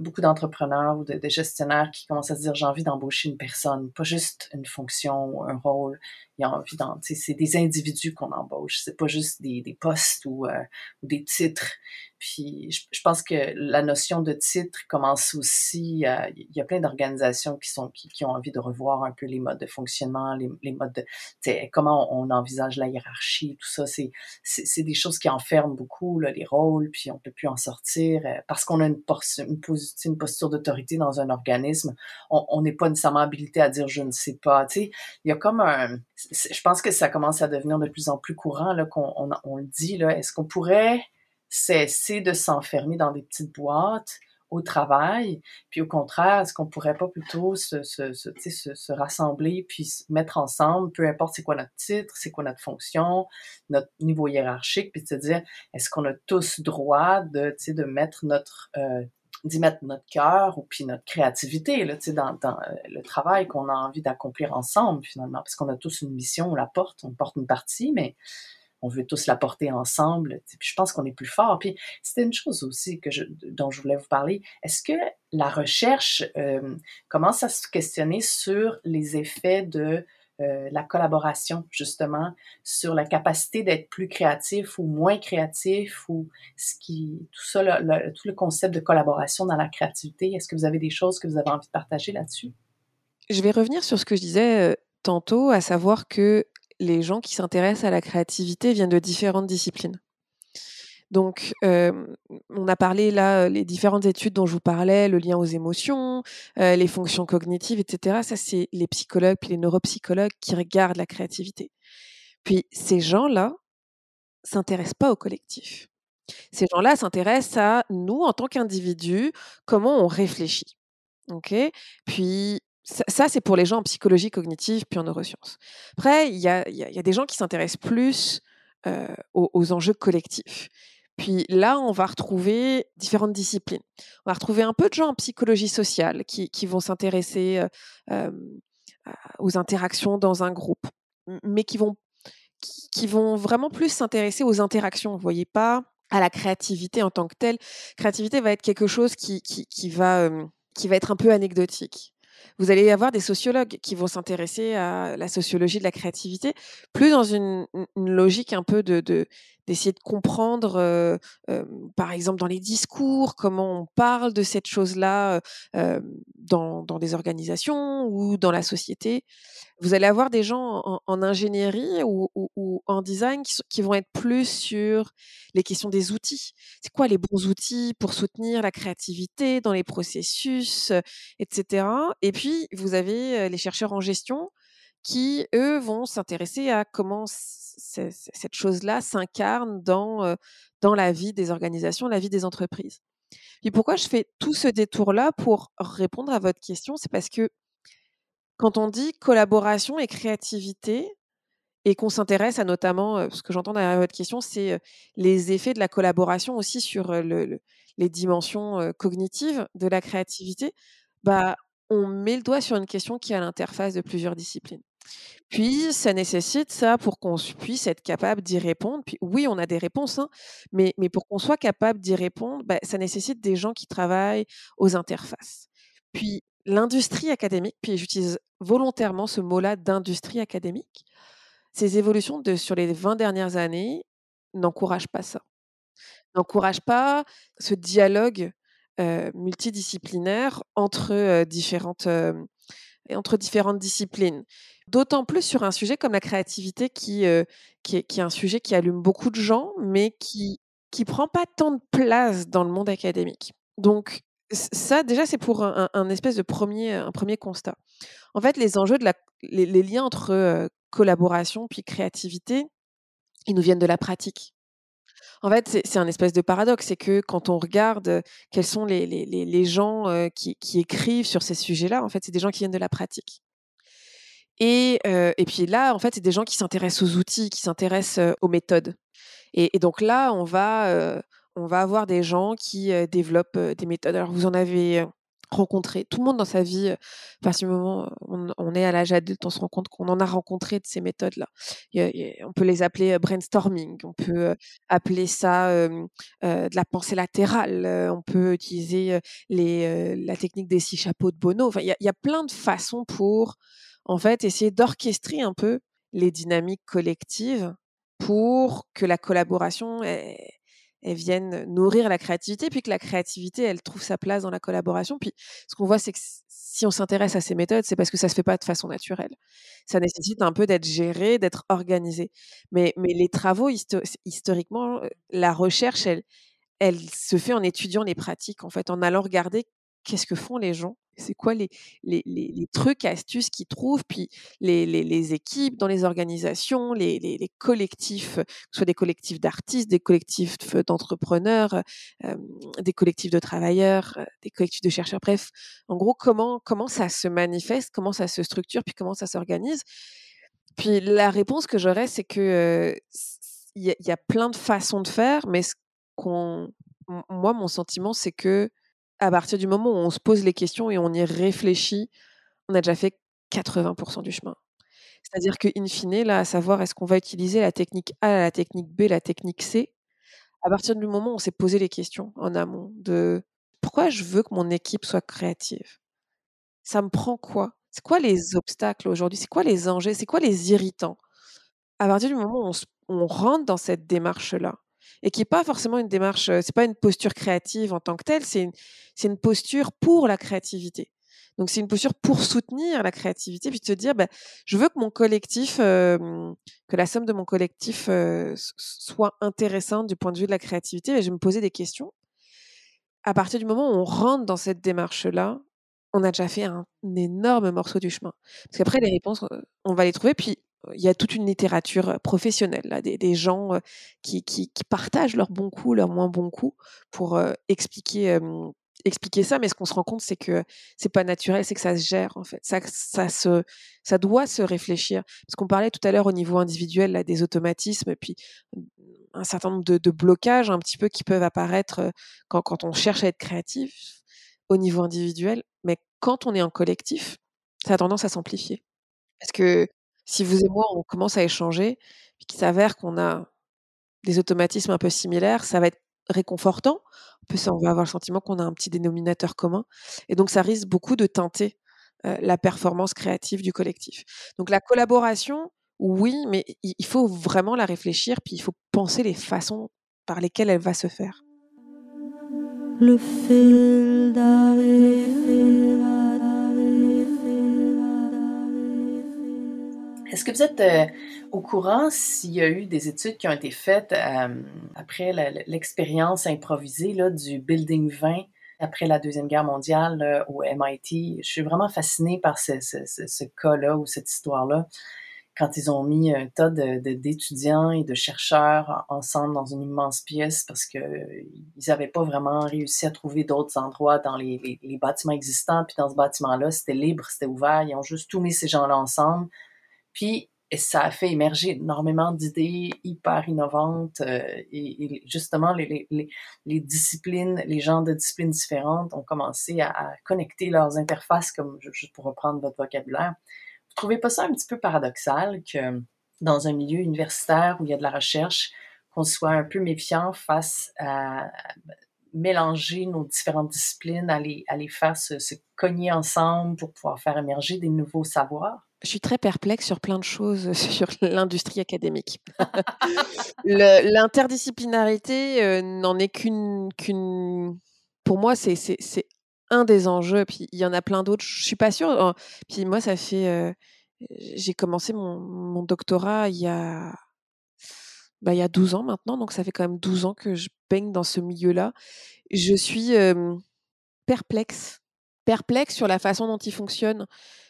beaucoup d'entrepreneurs ou de, gestionnaires qui commencent à se dire j'ai envie d'embaucher une personne, pas juste une fonction ou un rôle. Il y a envie c'est des individus qu'on embauche. C'est pas juste des, des postes ou, euh, ou des titres. Puis je, pense que la notion de titre commence aussi. Euh, il y a plein d'organisations qui sont qui, qui, ont envie de revoir un peu les modes de fonctionnement, les, modes de comment on, envisage la hiérarchie, tout ça. C'est c'est des choses qui enferment beaucoup là, les rôles, puis on peut plus en sortir euh, parce qu'on a une, posture d'autorité dans un organisme. On n'est pas nécessairement habilité à dire je ne sais pas. Il y a comme un. Je pense que ça commence à devenir de plus en plus courant là qu'on on, on le dit là. Est-ce qu'on pourrait cesser de s'enfermer dans des petites boîtes? Au travail, puis au contraire, est-ce qu'on pourrait pas plutôt se, se, se, se, rassembler puis se mettre ensemble, peu importe c'est quoi notre titre, c'est quoi notre fonction, notre niveau hiérarchique, puis se dire, est-ce qu'on a tous droit de, de mettre notre euh, d'y mettre notre cœur ou puis notre créativité là, dans, dans euh, le travail qu'on a envie d'accomplir ensemble finalement, parce qu'on a tous une mission, on la porte, on porte une partie, mais on veut tous la porter ensemble. Puis je pense qu'on est plus fort. Puis c'était une chose aussi que je, dont je voulais vous parler. Est-ce que la recherche euh, commence à se questionner sur les effets de euh, la collaboration, justement, sur la capacité d'être plus créatif ou moins créatif, ou tout ça, tout le concept de collaboration dans la créativité? Est-ce que vous avez des choses que vous avez envie de partager là-dessus? Je vais revenir sur ce que je disais euh, tantôt, à savoir que les gens qui s'intéressent à la créativité viennent de différentes disciplines. Donc, on a parlé là, les différentes études dont je vous parlais, le lien aux émotions, les fonctions cognitives, etc. Ça, c'est les psychologues puis les neuropsychologues qui regardent la créativité. Puis, ces gens-là s'intéressent pas au collectif. Ces gens-là s'intéressent à nous, en tant qu'individus, comment on réfléchit. OK? Puis, ça, c'est pour les gens en psychologie cognitive puis en neurosciences. Après, il y a, des gens qui s'intéressent plus aux, enjeux collectifs. Puis là, on va retrouver différentes disciplines. On va retrouver un peu de gens en psychologie sociale qui, vont s'intéresser aux interactions dans un groupe, mais qui vont, vraiment plus s'intéresser aux interactions. Vous voyez pas à la créativité en tant que telle. Créativité va être quelque chose qui va être un peu anecdotique vous allez avoir des sociologues qui vont s'intéresser à la sociologie de la créativité, plus dans une, logique un peu de, d'essayer de comprendre, euh, euh, par exemple dans les discours, comment on parle de cette chose-là euh, dans, dans, des organisations ou dans la société. Vous allez avoir des gens en, ingénierie ou, ou, en design qui, qui, vont être plus sur les questions des outils. C'est quoi les bons outils pour soutenir la créativité dans les processus, etc. Et puis, vous avez les chercheurs en gestion qui, eux, vont s'intéresser à comment cette chose-là s'incarne dans, dans la vie des organisations, la vie des entreprises. Et pourquoi je fais tout ce détour-là pour répondre à votre question C'est parce que quand on dit collaboration et créativité, et qu'on s'intéresse à notamment, ce que j'entends derrière votre question, c'est les effets de la collaboration aussi sur les dimensions cognitives de la créativité, bah, on met le doigt sur une question qui est à l'interface de plusieurs disciplines. Puis, ça nécessite ça pour qu'on puisse être capable d'y répondre. Puis, oui, on a des réponses, hein, mais, mais pour qu'on soit capable d'y répondre, bah, ça nécessite des gens qui travaillent aux interfaces. Puis, l'industrie académique, puis j'utilise volontairement ce mot-là d'industrie académique, ces évolutions sur les 20 dernières années n'encouragent pas ça. N'encouragent pas ce dialogue multidisciplinaire entre, différentes, entre différentes disciplines. D'autant plus sur un sujet comme la créativité qui, qui, est, un sujet qui allume beaucoup de gens, mais qui qui prend pas tant de place dans le monde académique. Donc ça, déjà, c'est pour un, espèce de premier, un premier constat. En fait, les enjeux de la, les, liens entre collaboration puis créativité, ils nous viennent de la pratique. En fait, c'est un espèce de paradoxe, c'est que quand on regarde quels sont les, les, les gens qui, qui, écrivent sur ces sujets-là, en fait, c'est des gens qui viennent de la pratique. Et, et puis là, en fait, c'est des gens qui s'intéressent aux outils, qui s'intéressent aux méthodes. Et, donc là, on va, on va avoir des gens qui développent des méthodes. Alors, vous en avez rencontré, tout le monde dans sa vie, à partir du moment où on, est à l'âge adulte, on se rend compte qu'on en a rencontré de ces méthodes-là. On peut les appeler brainstorming, on peut appeler ça de la pensée latérale, on peut utiliser la technique des six chapeaux de Bono. Enfin, il y, a plein de façons pour, en fait, essayer d'orchestrer un peu les dynamiques collectives pour que la collaboration elles viennent nourrir la créativité, puis que la créativité, elle trouve sa place dans la collaboration. Puis ce qu'on voit, c'est que si on s'intéresse à ces méthodes, c'est parce que ça se fait pas de façon naturelle. Ça nécessite un peu d'être géré, d'être organisé. Mais, mais les travaux, historiquement, la recherche, elle, elle se fait en étudiant les pratiques, en fait, en allant regarder qu'est-ce que font les gens? C'est quoi les, trucs, astuces qu'ils trouvent, puis les, équipes dans les organisations, les, collectifs, que ce soit des collectifs d'artistes, des collectifs d'entrepreneurs, des collectifs de travailleurs, des collectifs de chercheurs, bref, en gros, comment, ça se manifeste, comment ça se structure, puis comment ça s'organise? Puis la réponse que j'aurais, c'est que il y, a plein de façons de faire, mais moi, mon sentiment, c'est que à partir du moment où on se pose les questions et on y réfléchit, on a déjà fait 80% du chemin. C'est-à-dire qu'in fine, là, à savoir est-ce qu'on va utiliser la technique A, la technique B, la technique C, à partir du moment où on s'est posé les questions en amont de pourquoi je veux que mon équipe soit créative? Ça me prend quoi? C'est quoi les obstacles aujourd'hui? C'est quoi les enjeux? C'est quoi les irritants À partir du moment où on, on rentre dans cette démarche-là, et qui n'est pas forcément une démarche, c'est pas une posture créative en tant que telle, c'est une, posture pour la créativité. Donc c'est une posture pour soutenir la créativité, puis de se dire, bah, je veux que mon collectif, que la somme de mon collectif soit intéressante du point de vue de la créativité, et je vais me poser des questions. À partir du moment où on rentre dans cette démarche-là, on a déjà fait un, énorme morceau du chemin. Parce qu'après, les réponses, on va les trouver, puis il y a toute une littérature professionnelle, là, des, gens qui, qui, partagent leurs bons coups, leurs moins bons coups pour expliquer, expliquer ça. Mais ce qu'on se rend compte, c'est que c'est pas naturel, c'est que ça se gère en fait. Ça, ça, se, ça doit se réfléchir. Parce qu'on parlait tout à l'heure au niveau individuel là, des automatismes, puis un certain nombre de, blocages un petit peu qui peuvent apparaître quand, quand on cherche à être créatif au niveau individuel. Mais quand on est en collectif, ça a tendance à s'amplifier. Parce que si vous et moi, on commence à échanger, puis qu'il s'avère qu'on a des automatismes un peu similaires, ça va être réconfortant. on va avoir le sentiment qu'on a un petit dénominateur commun. Et donc, ça risque beaucoup de teinter la performance créative du collectif. Donc, la collaboration, oui, mais il faut vraiment la réfléchir, puis il faut penser les façons par lesquelles elle va se faire. Est-ce que vous êtes euh, au courant s'il y a eu des études qui ont été faites euh, après l'expérience improvisée là, du Building 20 après la Deuxième Guerre mondiale au MIT? Je suis vraiment fascinée par ce, cas-là ou cette histoire-là quand ils ont mis un tas d'étudiants et de chercheurs ensemble dans une immense pièce parce qu'ils n'avaient pas vraiment réussi à trouver d'autres endroits dans les, les, bâtiments existants. Puis dans ce bâtiment-là, c'était libre, c'était ouvert. Ils ont juste tout mis ces gens-là ensemble. Puis ça a fait émerger énormément d'idées hyper innovantes euh, et, justement les, les, les, disciplines, les gens de disciplines différentes ont commencé à, connecter leurs interfaces, comme juste pour reprendre votre vocabulaire. Vous trouvez pas ça un petit peu paradoxal que dans un milieu universitaire où il y a de la recherche, qu'on soit un peu méfiant face à mélanger nos différentes disciplines, à les, à les faire se, se cogner ensemble pour pouvoir faire émerger des nouveaux savoirs? Je suis très perplexe sur plein de choses sur l'industrie académique. L'interdisciplinarité n'en est qu'une, qu'une. Pour moi, c'est, c'est, c'est un des enjeux. Puis il y en a plein d'autres. Je suis pas sûre. Puis moi, ça fait. j'ai commencé mon, mon, doctorat il y a. Bah, il y a 12 ans maintenant, donc ça fait quand même 12 ans que je baigne dans ce milieu-là. Je suis perplexe, perplexe sur la façon dont il fonctionne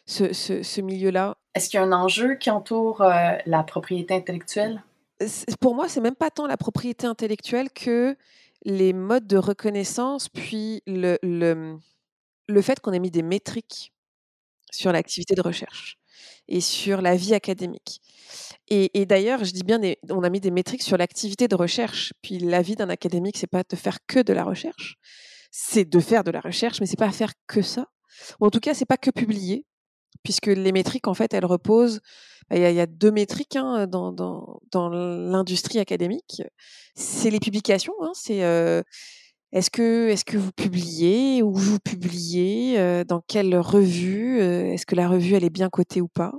ce, ce, milieu-là. Est-ce qu'il y a un enjeu qui entoure la propriété intellectuelle? Pour moi, c'est même pas tant la propriété intellectuelle que les modes de reconnaissance, puis le, le, le fait qu'on ait mis des métriques sur l'activité de recherche et sur la vie académique. Et, d'ailleurs, je dis bien, on a mis des métriques sur l'activité de recherche. Puis la vie d'un académique, c'est pas de faire que de la recherche, c'est de faire de la recherche, mais c'est pas faire que ça. Ou en tout cas, c'est pas que publier, puisque les métriques, en fait, elles reposent. Bah, il y, a, deux métriques hein, dans, dans, dans l'industrie académique. C'est les publications. Hein, c'est est-ce que, est-ce que vous publiez Où vous publiez Dans quelle revue Est-ce que la revue, elle est bien cotée ou pas?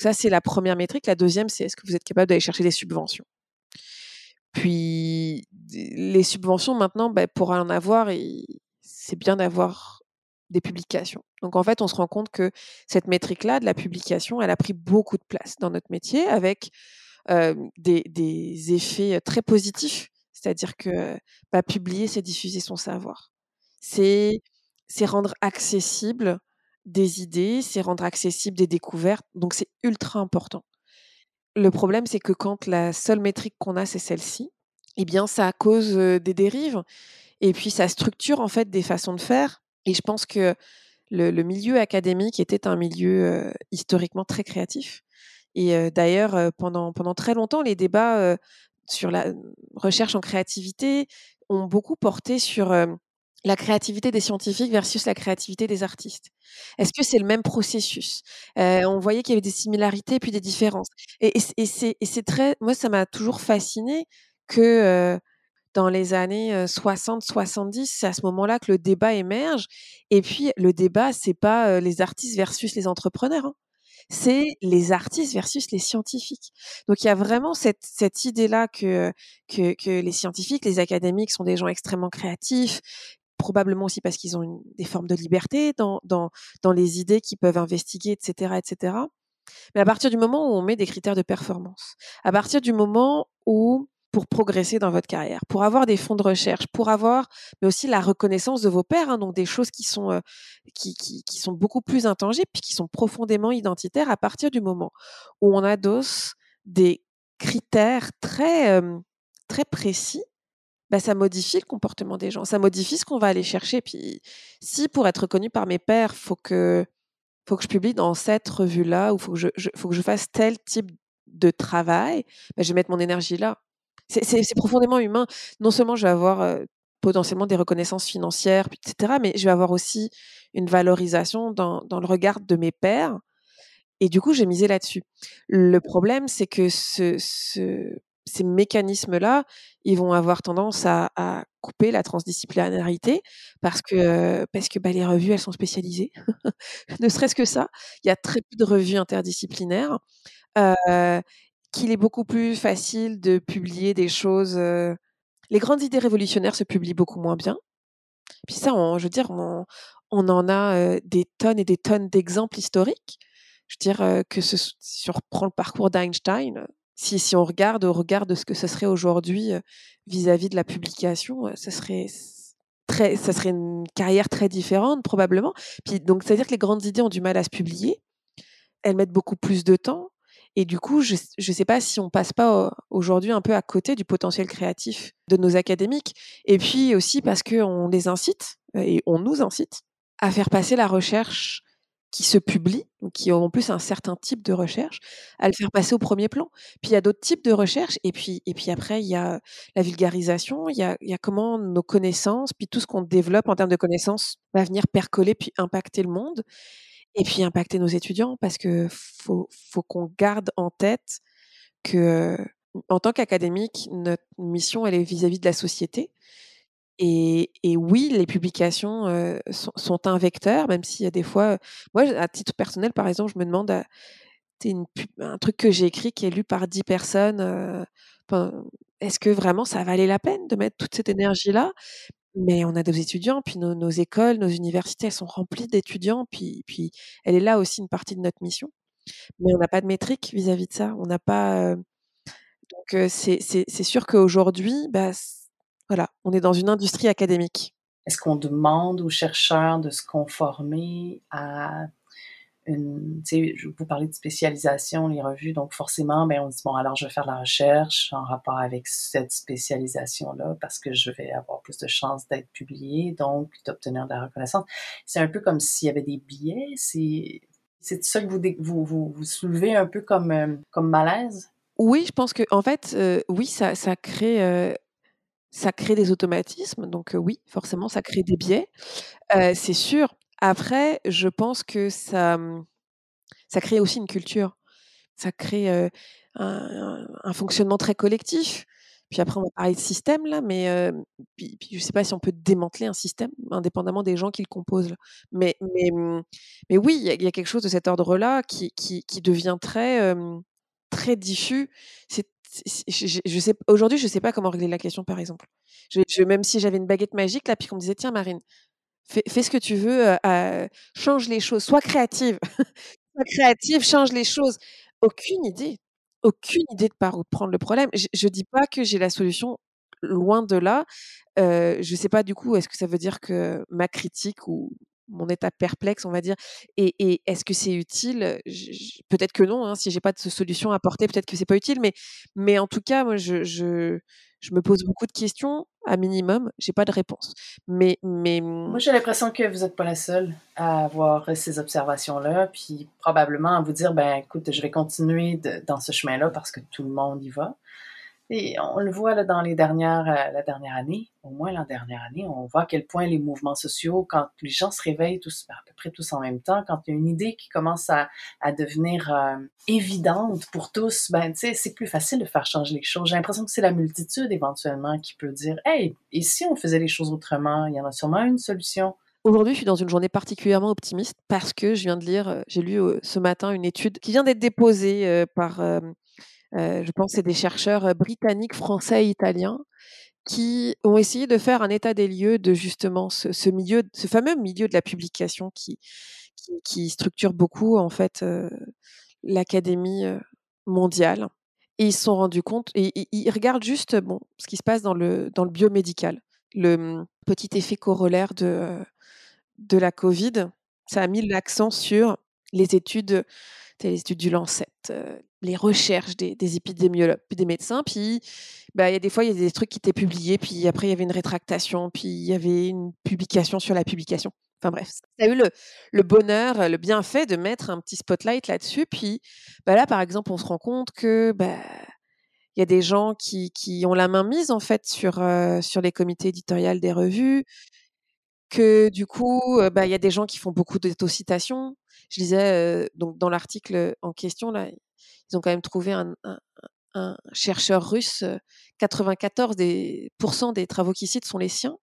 Ça, c'est la première métrique. La deuxième, c'est est-ce que vous êtes capable d'aller chercher des subventions? Puis, les subventions, maintenant, bah, pour en avoir, c'est bien d'avoir des publications. Donc, en fait, on se rend compte que cette métrique-là de la publication, elle a pris beaucoup de place dans notre métier avec des, effets très positifs c'est-à-dire que bah, publier, c'est diffuser son savoir. C'est rendre accessible des idées, c'est rendre accessible des découvertes. Donc c'est ultra important. Le problème, c'est que quand la seule métrique qu'on a, c'est celle-ci, eh bien, ça cause des dérives. Et puis, ça structure en fait des façons de faire. Et je pense que le, milieu académique était un milieu historiquement très créatif. Et d'ailleurs, pendant, pendant très longtemps, les débats sur la recherche en créativité ont beaucoup porté sur la créativité des scientifiques versus la créativité des artistes. Est-ce que c'est le même processus? On voyait qu'il y avait des similarités puis des différences. Et, c'est très, moi ça m'a toujours fasciné que dans les années 60-70, c'est à ce moment-là que le débat émerge. Et puis le débat, c'est pas les artistes versus les entrepreneurs. Hein c'est les artistes versus les scientifiques. Donc il y a vraiment cette, cette idée-là que, que, que les scientifiques, les académiques sont des gens extrêmement créatifs, probablement aussi parce qu'ils ont des formes de liberté dans, dans, dans les idées qu'ils peuvent investiguer, etc., etc. Mais à partir du moment où on met des critères de performance, à partir du moment où pour progresser dans votre carrière, pour avoir des fonds de recherche, pour avoir, mais aussi la reconnaissance de vos pairs, hein, donc des choses qui sont, euh, qui, qui, sont beaucoup plus intangibles, puis qui sont profondément identitaires à partir du moment où on adosse des critères très, euh, très précis, bah, ça modifie le comportement des gens, ça modifie ce qu'on va aller chercher. Puis si pour être reconnu par mes pairs, faut que, faut que je publie dans cette revue-là, ou faut je, faut que je fasse tel type de travail, bah, je vais mettre mon énergie là. C'est profondément humain. Non seulement je vais avoir potentiellement des reconnaissances financières, etc., mais je vais avoir aussi une valorisation dans, le regard de mes pairs. Et du coup, j'ai misé là-dessus. Le problème, c'est que ce, ce, ces mécanismes-là, ils vont avoir tendance à, couper la transdisciplinarité parce que, parce que bah, les revues, elles sont spécialisées. ne serait-ce que ça. Il y a très peu de revues interdisciplinaires. Qu'il est beaucoup plus facile de publier des choses. Les grandes idées révolutionnaires se publient beaucoup moins bien. Puis ça, je veux dire, on, en a des tonnes et des tonnes d'exemples historiques. Je veux dire que ce, si on reprend le parcours d'Einstein, si, si on regarde au regard de ce que ce serait aujourd'hui vis-à-vis de la publication, ce serait très, ça serait une carrière très différente probablement. Puis donc, c'est-à-dire que les grandes idées ont du mal à se publier. Elles mettent beaucoup plus de temps. Et du coup, je ne sais pas si on passe pas aujourd'hui un peu à côté du potentiel créatif de nos académiques. Et puis aussi parce qu'on les incite, et on nous incite, à faire passer la recherche qui se publie, qui ont en plus un certain type de recherche, à le faire passer au premier plan. Puis il y a d'autres types de recherche, et puis, et puis après, il y a la vulgarisation, il y a comment nos connaissances, puis tout ce qu'on développe en termes de connaissances va venir percoler, puis impacter le monde. Et puis impacter nos étudiants parce que faut, qu'on garde en tête que en tant qu'académique, notre mission, elle est vis-à-vis de la société. Et, et oui, les publications sont, un vecteur, même s'il y a des fois, moi, à titre personnel, par exemple, je me demande, une, un truc que j'ai écrit qui est lu par 10 personnes, est-ce que vraiment ça valait la peine de mettre toute cette énergie-là? Mais on a des étudiants, puis nos, écoles, nos universités, elles sont remplies d'étudiants, puis, puis elle est là aussi une partie de notre mission. Mais on n'a pas de métrique vis-à-vis de ça. On n'a pas. donc c'est sûr qu'aujourd'hui, bah, voilà, on est dans une industrie académique. Est-ce qu'on demande aux chercheurs de se conformer à une, vous parler de spécialisation, les revues, donc forcément, ben, on dit, bon, alors je vais faire la recherche en rapport avec cette spécialisation-là parce que je vais avoir plus de chances d'être publié, donc d'obtenir de la reconnaissance. C'est un peu comme s'il y avait des biais, c'est, c'est ça que vous, vous, vous, vous, soulevez un peu comme, comme malaise? Oui, je pense que, en fait, oui, ça, ça crée ça crée des automatismes, donc oui, forcément, ça crée des biais. c'est sûr. Après, je pense que ça, mmh, ça crée aussi une culture. Ça crée un, fonctionnement très collectif. Puis après, on va parler de système là, mais je ne sais pas si on peut démanteler un système indépendamment des gens qui le composent. Mais, mais, mmh, mais oui, il y, a quelque chose de cet ordre-là qui, qui, devient très, très diffus. C'est je, sais aujourd'hui, je sais pas comment régler la question, par exemple. Je, même si j'avais une baguette magique là, puis qu'on me disait tiens Marine, fais, ce que tu veux, change les choses, sois créative, sois créative, change les choses. Aucune idée, aucune idée de par où prendre le problème. Je, je dis pas que j'ai la solution, loin de là. Euh, je sais pas du coup, est-ce que ça veut dire que ma critique ou mon état perplexe, on va dire. Et, est-ce que c'est utile? Peut-être que non. Hein, si j'ai pas de solution à apporter, peut-être que c'est pas utile. Mais, mais en tout cas, moi, je, je me pose beaucoup de questions. À minimum, j'ai pas de réponse. Mais, mais moi, j'ai l'impression que vous n'êtes pas la seule à avoir ces observations-là, puis probablement à vous dire, ben, écoute, je vais continuer dans ce chemin-là parce que tout le monde y va. Et on le voit là, dans les dernières, euh, la dernière année, au moins la dernière année, on voit à quel point les mouvements sociaux, quand les gens se réveillent tous, à peu près tous en même temps, quand il y a une idée qui commence à, à devenir euh, évidente pour tous, ben, c'est plus facile de faire changer les choses. J'ai l'impression que c'est la multitude éventuellement qui peut dire, hey, et si on faisait les choses autrement, il y en a sûrement une solution. Aujourd'hui, je suis dans une journée particulièrement optimiste parce que je viens de lire, euh, j'ai lu ce matin une étude qui vient d'être déposée par je pense que c'est des chercheurs britanniques, français italiens qui ont essayé de faire un état des lieux de justement ce, milieu, ce fameux milieu de la publication qui, qui, structure beaucoup en fait l'académie mondiale. Et ils se sont rendus compte, et, ils regardent juste bon, ce qui se passe dans le, dans le biomédical. Le mmh, petit effet corollaire de, de la Covid, ça a mis l'accent sur les études les études du Lancet, les recherches des, épidémiologues, des médecins. Puis, bah, il y a des fois, il y a des trucs qui étaient publiés, puis après, il y avait une rétractation, puis il y avait une publication sur la publication. Enfin bref, ça a eu le, bonheur, le bienfait de mettre un petit spotlight là-dessus. Puis bah, là, par exemple, on se rend compte que bah, il y a des gens qui, ont la main mise en fait sur, sur les comités éditoriaux des revues, que du coup, bah, il y a des gens qui font beaucoup d'autocitations, je disais, donc dans l'article en question, là, ils ont quand même trouvé un, chercheur russe, 94 des, des travaux qu'il cite sont les siens.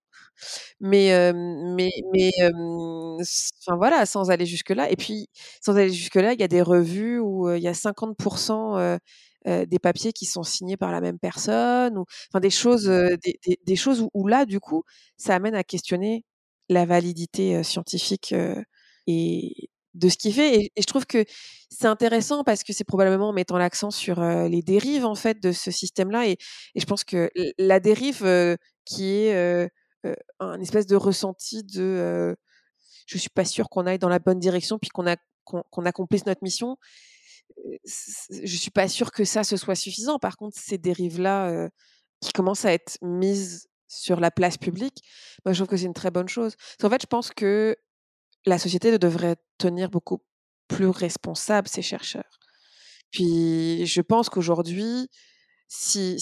Mais, mais, mais enfin voilà, sans aller jusque-là. Et puis, sans aller jusque-là, il y a des revues où il y a 50% des papiers qui sont signés par la même personne, ou enfin des choses, des, des, choses où, là, du coup, ça amène à questionner la validité scientifique et, de ce qu'il fait. Et, je trouve que c'est intéressant parce que c'est probablement en mettant l'accent sur les dérives en fait de ce système-là. Et, je pense que la dérive qui est un espèce de ressenti de je suis pas sûre qu'on aille dans la bonne direction puis qu'on a accomplisse notre mission. Je suis pas sûre que ça ce soit suffisant. Par contre, ces dérives-là qui commencent à être mises sur la place publique, moi je trouve que c'est une très bonne chose. En fait, je pense que la société devrait tenir beaucoup plus responsable ces chercheurs. Puis je pense qu'aujourd'hui, s'il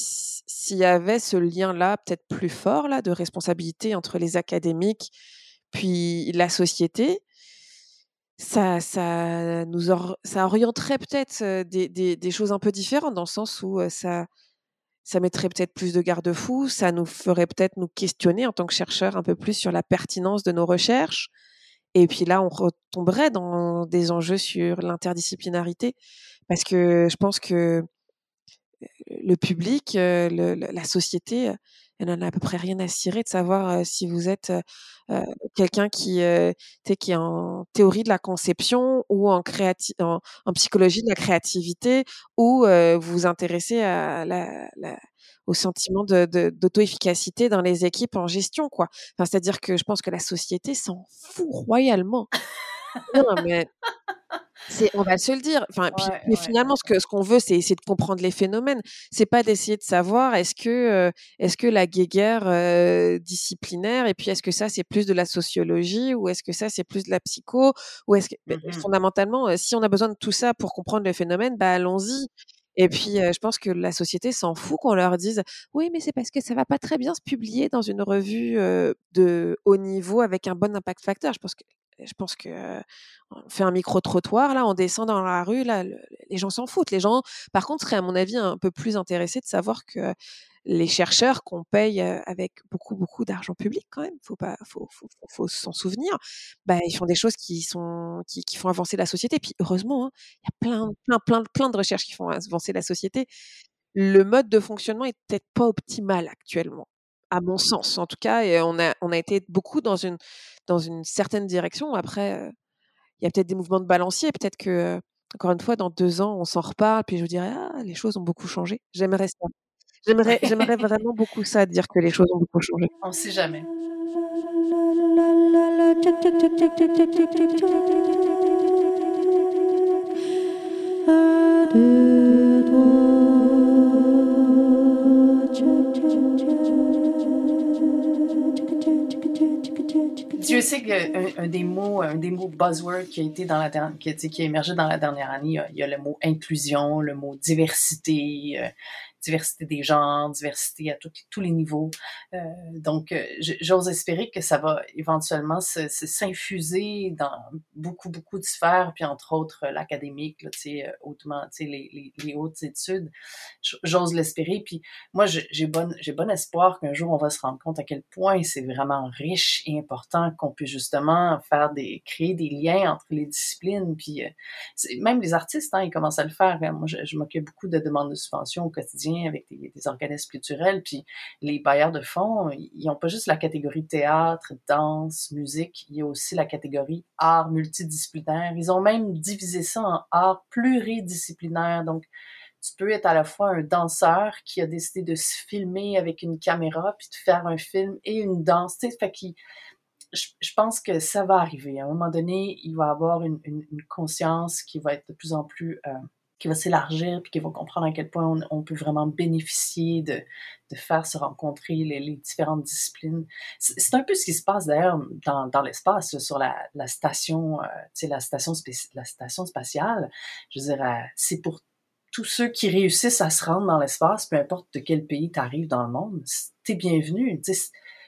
y avait ce lien-là, peut-être plus fort là, de responsabilité entre les académiques puis la société, ça, ça nous ça orienterait peut-être des, des, choses un peu différentes dans le sens où ça, ça mettrait peut-être plus de garde-fous, ça nous ferait peut-être nous questionner en tant que chercheurs un peu plus sur la pertinence de nos recherches. Et puis là, on retomberait dans des enjeux sur l'interdisciplinarité, parce que je pense que le public, la société, elle n'en a à peu près rien à cirer de savoir si vous êtes quelqu'un qui, qui est en théorie de la conception ou en, en, psychologie de la créativité ou vous vous intéressez à la, au sentiment d'auto-efficacité dans les équipes en gestion. quoi. Enfin, C'est-à-dire que je pense que la société s'en fout royalement. non, mais on va se le dire. Enfin, mais finalement, ce que ce qu'on veut, c'est essayer de comprendre les phénomènes. C'est pas d'essayer de savoir est-ce que est-ce que la guéguerre disciplinaire et puis est-ce que ça c'est plus de la sociologie ou est-ce que ça c'est plus de la psycho ou est-ce que mmh fondamentalement, si on a besoin de tout ça pour comprendre le phénomène, bah allons-y. Et puis, je pense que la société s'en fout qu'on leur dise oui, mais c'est parce que ça va pas très bien se publier dans une revue de haut niveau avec un bon impact facteur. Je pense que je pense que on fait un micro trottoir là, on descend dans la rue là, les gens s'en foutent. Les gens, par contre, seraient à mon avis un peu plus intéressés de savoir que les chercheurs qu'on paye avec beaucoup beaucoup d'argent public quand même, faut pas, faut, s'en souvenir. Bah, ils font des choses qui font avancer la société. Puis heureusement, hein, il y a plein plein plein plein de recherches qui font avancer la société. Le mode de fonctionnement est peut-être pas optimal actuellement à mon sens en tout cas. Et on a, on a été beaucoup dans une, dans une certaine direction. Après, il y a peut-être des mouvements de balancier. Peut-être que, encore une fois, dans deux ans, on s'en reparle. Puis je vous dirais, ah, les choses ont beaucoup changé. J'aimerais ça. J'aimerais, j'aimerais vraiment beaucoup ça, dire que les choses ont beaucoup changé. On ne sait jamais. Dieu sait qu'un un des mots, un des mots buzzword qui a été dans la qui, qui a émergé dans la dernière année, il y a le mot inclusion, le mot diversité, euh, diversité des genres, diversité à tous les niveaux. Euh, donc, euh, j'ose espérer que ça va éventuellement s'infuser dans beaucoup, beaucoup de sphères, puis entre autres l'académique, tu sais, hautement, sais, les, les, hautes études. J'ose l'espérer. Puis moi, j'ai bon, bon espoir qu'un jour on va se rendre compte à quel point c'est vraiment riche et important qu'on puisse justement faire des, créer des liens entre les disciplines. Puis euh, même les artistes, hein, ils commencent à le faire. Moi, je, je m'occupe beaucoup de demandes de subventions au quotidien avec des, organismes culturels. Puis les bailleurs de fonds, ils n'ont pas juste la catégorie théâtre, danse, musique, il y a aussi la catégorie art multidisciplinaire. Ils ont même divisé ça en art pluridisciplinaire. Donc, tu peux être à la fois un danseur qui a décidé de se filmer avec une caméra puis de faire un film et une danse. Tu sais, fait je, pense que ça va arriver. À un moment donné, il va avoir une, conscience qui va être de plus en plus euh, qui va s'élargir, puis qui va comprendre à quel point on, peut vraiment bénéficier de, faire se rencontrer les, différentes disciplines. C'est un peu ce qui se passe d'ailleurs dans, l'espace, sur la, station, euh, tu sais, la station, spatiale. Je veux euh, c'est pour tous ceux qui réussissent à se rendre dans l'espace, peu importe de quel pays tu arrives dans le monde, t'es bienvenu. Tu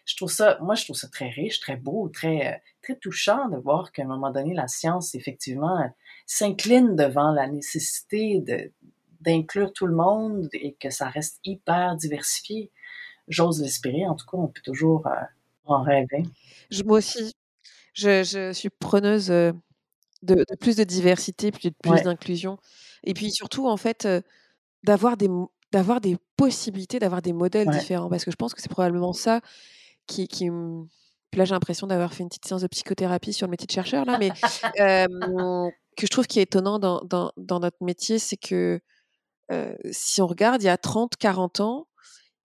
je trouve ça, moi, je trouve ça très riche, très beau, très, euh, très touchant de voir qu'à un moment donné, la science, effectivement, s'incline devant la nécessité de, d'inclure tout le monde et que ça reste hyper diversifié. J'ose l'espérer. En tout cas, on peut toujours euh, en rêver. Je, moi aussi, je, je suis preneuse euh, de, de, plus de diversité, de plus d'inclusion. Et puis surtout, en fait, euh, d'avoir des, d'avoir des possibilités, d'avoir des modèles différents. Parce que je pense que c'est probablement ça qui, qui, là, j'ai l'impression d'avoir fait une petite séance de psychothérapie sur le métier de chercheur, là, mais que je trouve qui est étonnant dans, notre métier, c'est que si on regarde, il y a 30, 40 ans,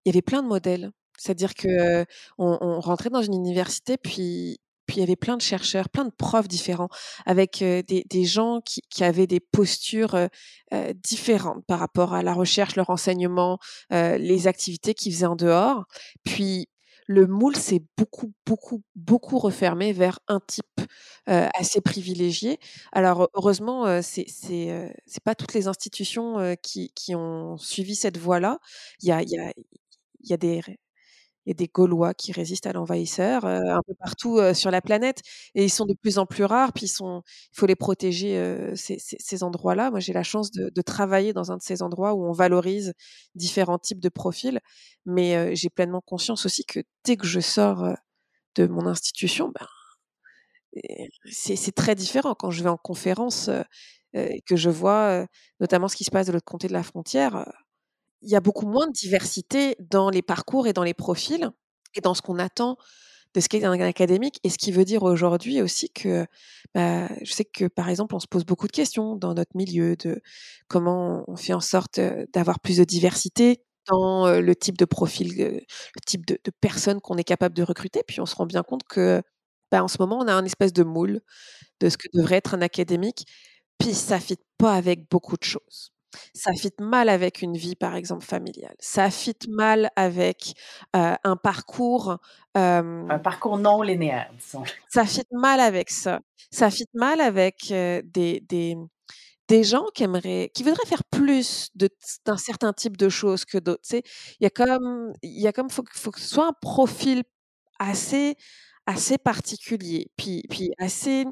il y avait plein de modèles. C'est-à-dire que on, rentrait dans une université, puis il y avait plein de chercheurs, plein de profs différents, avec des, des, gens qui, avaient des postures différentes par rapport à la recherche, le renseignement, les activités qu'ils faisaient en dehors. Le moule s'est beaucoup, beaucoup, beaucoup refermé vers un type assez privilégié. Alors heureusement, euh, c'est c'est pas toutes les institutions qui, qui, ont suivi cette voie-là. Il y a, il y a, il y a des il y a des Gaulois qui résistent à l'envahisseur un peu partout sur la planète et ils sont de plus en plus rares. Puis il faut les protéger ces, ces, endroits-là. Moi, j'ai la chance de, de, travailler dans un de ces endroits où on valorise différents types de profils, mais j'ai pleinement conscience aussi que dès que je sors de mon institution, ben, c'est très différent quand je vais en conférence que je vois notamment ce qui se passe de l'autre côté de la frontière il y a beaucoup moins de diversité dans les parcours et dans les profils et dans ce qu'on attend de ce qu'est un académique. Et ce qui veut dire aujourd'hui aussi que bah, je sais que par exemple, on se pose beaucoup de questions dans notre milieu de comment on fait en sorte d'avoir plus de diversité dans le type de profil, le type de, personnes qu'on est capable de recruter. Puis on se rend bien compte que bah, en ce moment, on a un espèce de moule de ce que devrait être un académique. Puis ça ne fit pas avec beaucoup de choses. Ça fit mal avec une vie, par exemple, familiale. Ça fit mal avec un parcours. un parcours non linéaire, disons. Ça fit mal avec ça. Ça fit mal avec des, des, des, gens qui aimeraient, qui voudraient faire plus d'un certain type de choses que d'autres. Il y a comme, il y a comme, faut, faut que ce soit un profil assez, assez particulier, puis, puis assez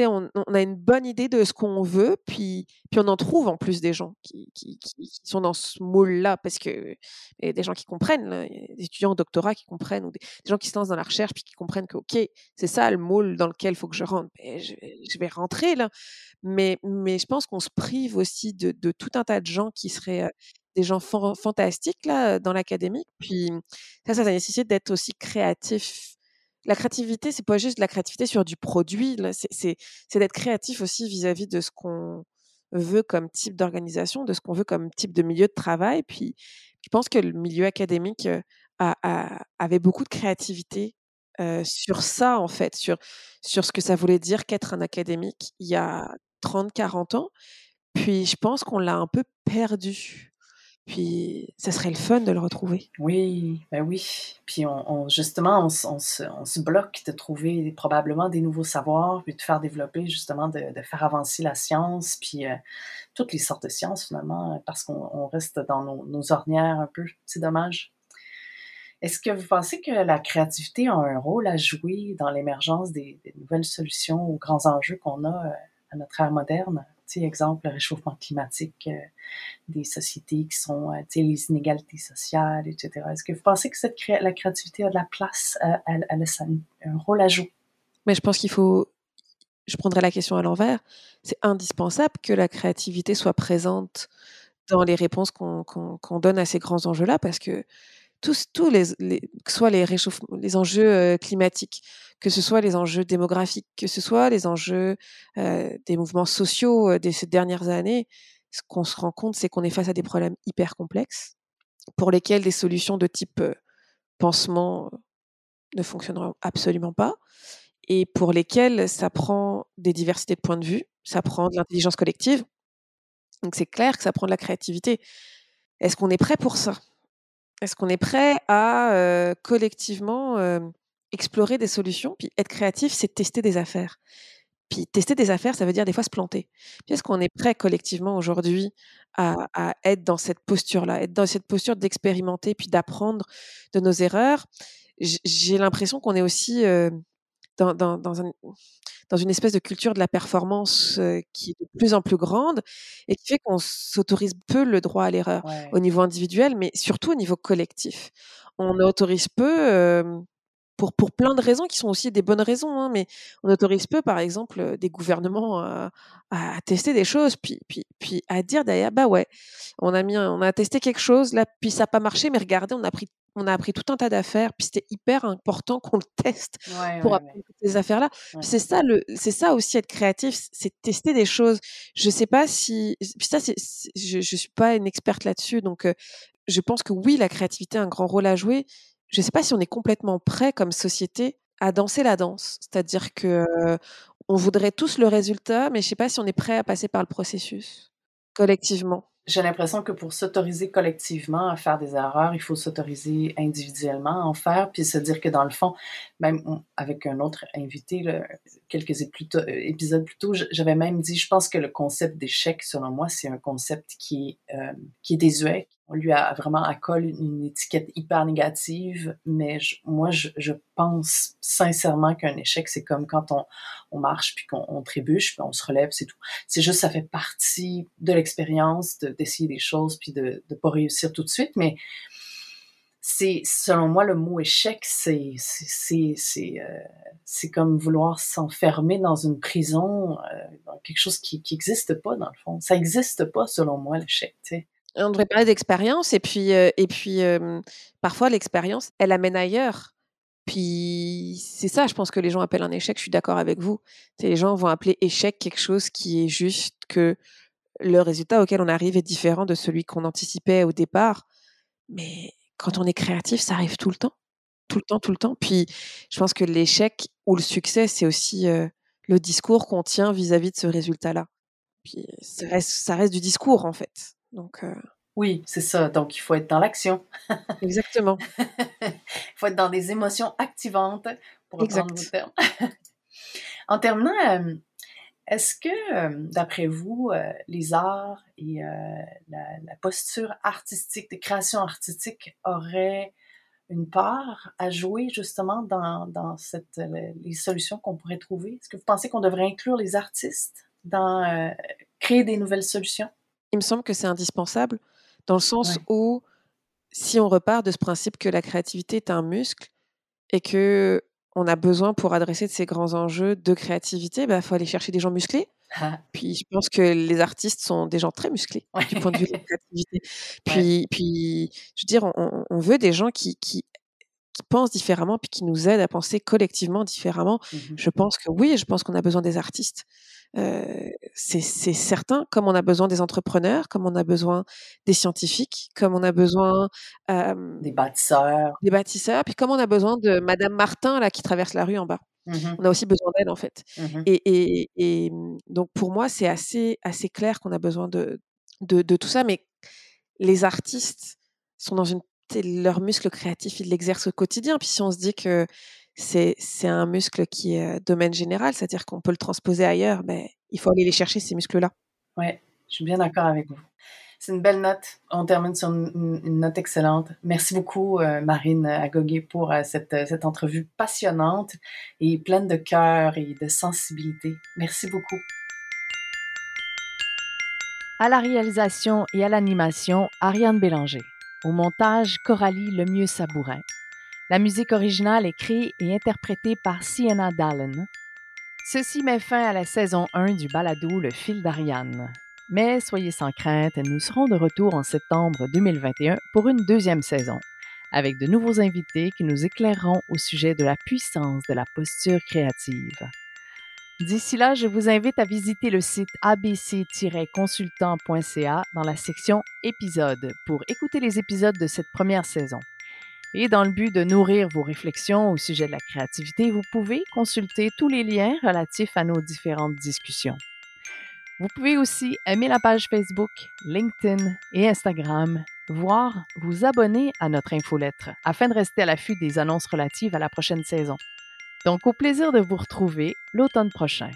on, a une bonne idée de ce qu'on veut, puis, puis on en trouve en plus des gens qui, qui, sont dans ce moule-là, parce que y a des gens qui comprennent, des étudiants au doctorat qui comprennent, ou des, gens qui se lancent dans la recherche, puis qui comprennent que, OK, c'est ça le moule dans lequel il faut que je rentre. Ben, je, vais rentrer là. Mais, mais je pense qu'on se prive aussi de, tout un tas de gens qui seraient des gens fantastiques là dans l'académique. Puis ça, ça nécessite d'être aussi créatif la créativité, c'est pas juste de la créativité sur du produit, c'est d'être créatif aussi vis-à-vis de ce qu'on veut comme type d'organisation, de ce qu'on veut comme type de milieu de travail. Puis, je pense que le milieu académique avait beaucoup de créativité sur ça, en fait, sur, sur ce que ça voulait dire qu'être un académique il y a 30, 40 ans. Puis, je pense qu'on l'a un peu perdu. Puis, ça serait le fun de le retrouver. Oui, ben oui. Puis, on, justement, on, se, bloque de trouver probablement des nouveaux savoirs, puis de faire développer, justement, de, faire avancer la science, puis euh, toutes les sortes de sciences, finalement, parce qu'on reste dans nos, ornières un peu. C'est dommage. Est-ce que vous pensez que la créativité a un rôle à jouer dans l'émergence des, des, nouvelles solutions aux grands enjeux qu'on a euh, à notre ère moderne? Exemple, le réchauffement climatique euh, des sociétés qui sont, euh, les inégalités sociales, etc. Est-ce que vous pensez que cette la créativité a de la place, euh, elle, a un rôle à jouer? Mais je pense qu'il faut, je prendrai la question à l'envers, c'est indispensable que la créativité soit présente dans les réponses qu'on donne à ces grands enjeux-là, parce que tous, tous les, que ce soit les, les enjeux climatiques, que ce soit les enjeux démographiques, que ce soit les enjeux des mouvements sociaux de ces dernières années, ce qu'on se rend compte, c'est qu'on est face à des problèmes hyper complexes pour lesquels des solutions de type pansement ne fonctionneront absolument pas et pour lesquels ça prend des diversités de points de vue, ça prend de l'intelligence collective. Donc c'est clair que ça prend de la créativité. Est-ce qu'on est prêt pour ça? Est-ce qu'on est prêt à collectivement explorer des solutions Puis être créatif, c'est tester des affaires. Puis tester des affaires, ça veut dire des fois se planter. Puis est-ce qu'on est prêt collectivement aujourd'hui à, être dans cette posture-là, être dans cette posture d'expérimenter puis d'apprendre de nos erreurs? J'ai l'impression qu'on est aussi dans, dans, une espèce de culture de la performance qui est de plus en plus grande et qui fait qu'on s'autorise peu le droit à l'erreur au niveau individuel, mais surtout au niveau collectif. On autorise peu, pour, pour plein de raisons qui sont aussi des bonnes raisons, hein, mais on autorise peu, par exemple, des gouvernements à, tester des choses, puis, puis, puis à dire d'ailleurs, bah ouais, on a, mis on a testé quelque chose, là, puis ça n'a pas marché, mais regardez, on a pris on a appris tout un tas d'affaires, puis c'était hyper important qu'on le teste pour apprendre toutes ces affaires-là. C'est ça, le, c'est ça aussi être créatif, c'est tester des choses. Je sais pas si, puis ça, c'est, je, je suis pas une experte là-dessus, donc je pense que oui, la créativité a un grand rôle à jouer. Je sais pas si on est complètement prêt comme société à danser la danse, c'est-à-dire que on voudrait tous le résultat, mais je sais pas si on est prêt à passer par le processus collectivement j'ai l'impression que pour s'autoriser collectivement à faire des erreurs, il faut s'autoriser individuellement à en faire, puis se dire que dans le fond, même avec un autre invité, quelques épisodes plus tôt, j'avais même dit, je pense que le concept d'échec, selon moi, c'est un concept qui euh, qui est désuet. Lui a vraiment accole une, étiquette hyper négative, mais moi, je, pense sincèrement qu'un échec, c'est comme quand on, marche, puis qu'on trébuche, puis on se relève, c'est tout. C'est juste, ça fait partie de l'expérience d'essayer des choses, puis de ne pas réussir tout de suite, mais c'est selon moi le mot échec c'est c'est c'est euh, comme vouloir s'enfermer dans une prison euh, dans quelque chose qui qui existe pas dans le fond ça existe pas selon moi l'échec tu sais on devrait parler d'expérience et puis euh, et puis parfois l'expérience elle amène ailleurs puis c'est ça je pense que les gens appellent un échec je suis d'accord avec vous les gens vont appeler échec quelque chose qui est juste que le résultat auquel on arrive est différent de celui qu'on anticipait au départ mais quand on est créatif, ça arrive tout le temps. Tout le temps, tout le temps. Puis, je pense que l'échec ou le succès, c'est aussi le discours qu'on tient vis-à-vis de ce résultat-là. Puis, ça reste, ça reste du discours, en fait. Donc. Oui, c'est ça. Donc, il faut être dans l'action. Exactement. il faut être dans des émotions activantes, pour reprendre le terme. en terminant, est-ce que, d'après vous, les arts et la, posture artistique, des créations artistiques auraient une part à jouer justement dans, dans cette, les solutions qu'on pourrait trouver? Est-ce que vous pensez qu'on devrait inclure les artistes dans créer des nouvelles solutions? Il me semble que c'est indispensable dans le sens où si on repart de ce principe que la créativité est un muscle et que on a besoin pour adresser de ces grands enjeux de créativité, il bah, faut aller chercher des gens musclés. Ah. Puis je pense que les artistes sont des gens très musclés du point de vue de la créativité. Puis, puis je veux dire, on, veut des gens qui, qui, pensent différemment puis qui nous aident à penser collectivement différemment. Mmh je pense que oui, je pense qu'on a besoin des artistes. Euh, c'est certain, comme on a besoin des entrepreneurs, comme on a besoin des scientifiques, comme on a besoin des bâtisseurs, des bâtisseurs, puis comme on a besoin de Madame Martin là qui traverse la rue en bas. Mmh on a aussi besoin d'elle en fait. Mmh et, et, donc pour moi c'est assez assez clair qu'on a besoin de, de, de tout ça, mais les artistes sont dans une leur muscle créatif, ils l'exercent au quotidien. Puis si on se dit que c'est un muscle qui est domaine général, c'est-à-dire qu'on peut le transposer ailleurs, mais ben, il faut aller les chercher, ces muscles-là. Oui, je suis bien d'accord avec vous. C'est une belle note. On termine sur une, note excellente. Merci beaucoup, euh, Marine Agogué, pour euh, cette, euh, cette entrevue passionnante et pleine de cœur et de sensibilité. Merci beaucoup. À la réalisation et à l'animation, Ariane Bélanger. Au montage, Coralie Lemieux-Sabourin. La musique originale est créée et interprétée par Sienna Dallin. Ceci met fin à la saison 1 du balado Le fil d'Ariane. Mais soyez sans crainte, nous serons de retour en septembre 2021 pour une deuxième saison, avec de nouveaux invités qui nous éclaireront au sujet de la puissance de la posture créative. D'ici là, je vous invite à visiter le site abc-consultant.ca dans la section Épisodes pour écouter les épisodes de cette première saison. Et dans le but de nourrir vos réflexions au sujet de la créativité, vous pouvez consulter tous les liens relatifs à nos différentes discussions. Vous pouvez aussi aimer la page Facebook, LinkedIn et Instagram, voire vous abonner à notre infolettre afin de rester à l'affût des annonces relatives à la prochaine saison. Donc au plaisir de vous retrouver l'automne prochain.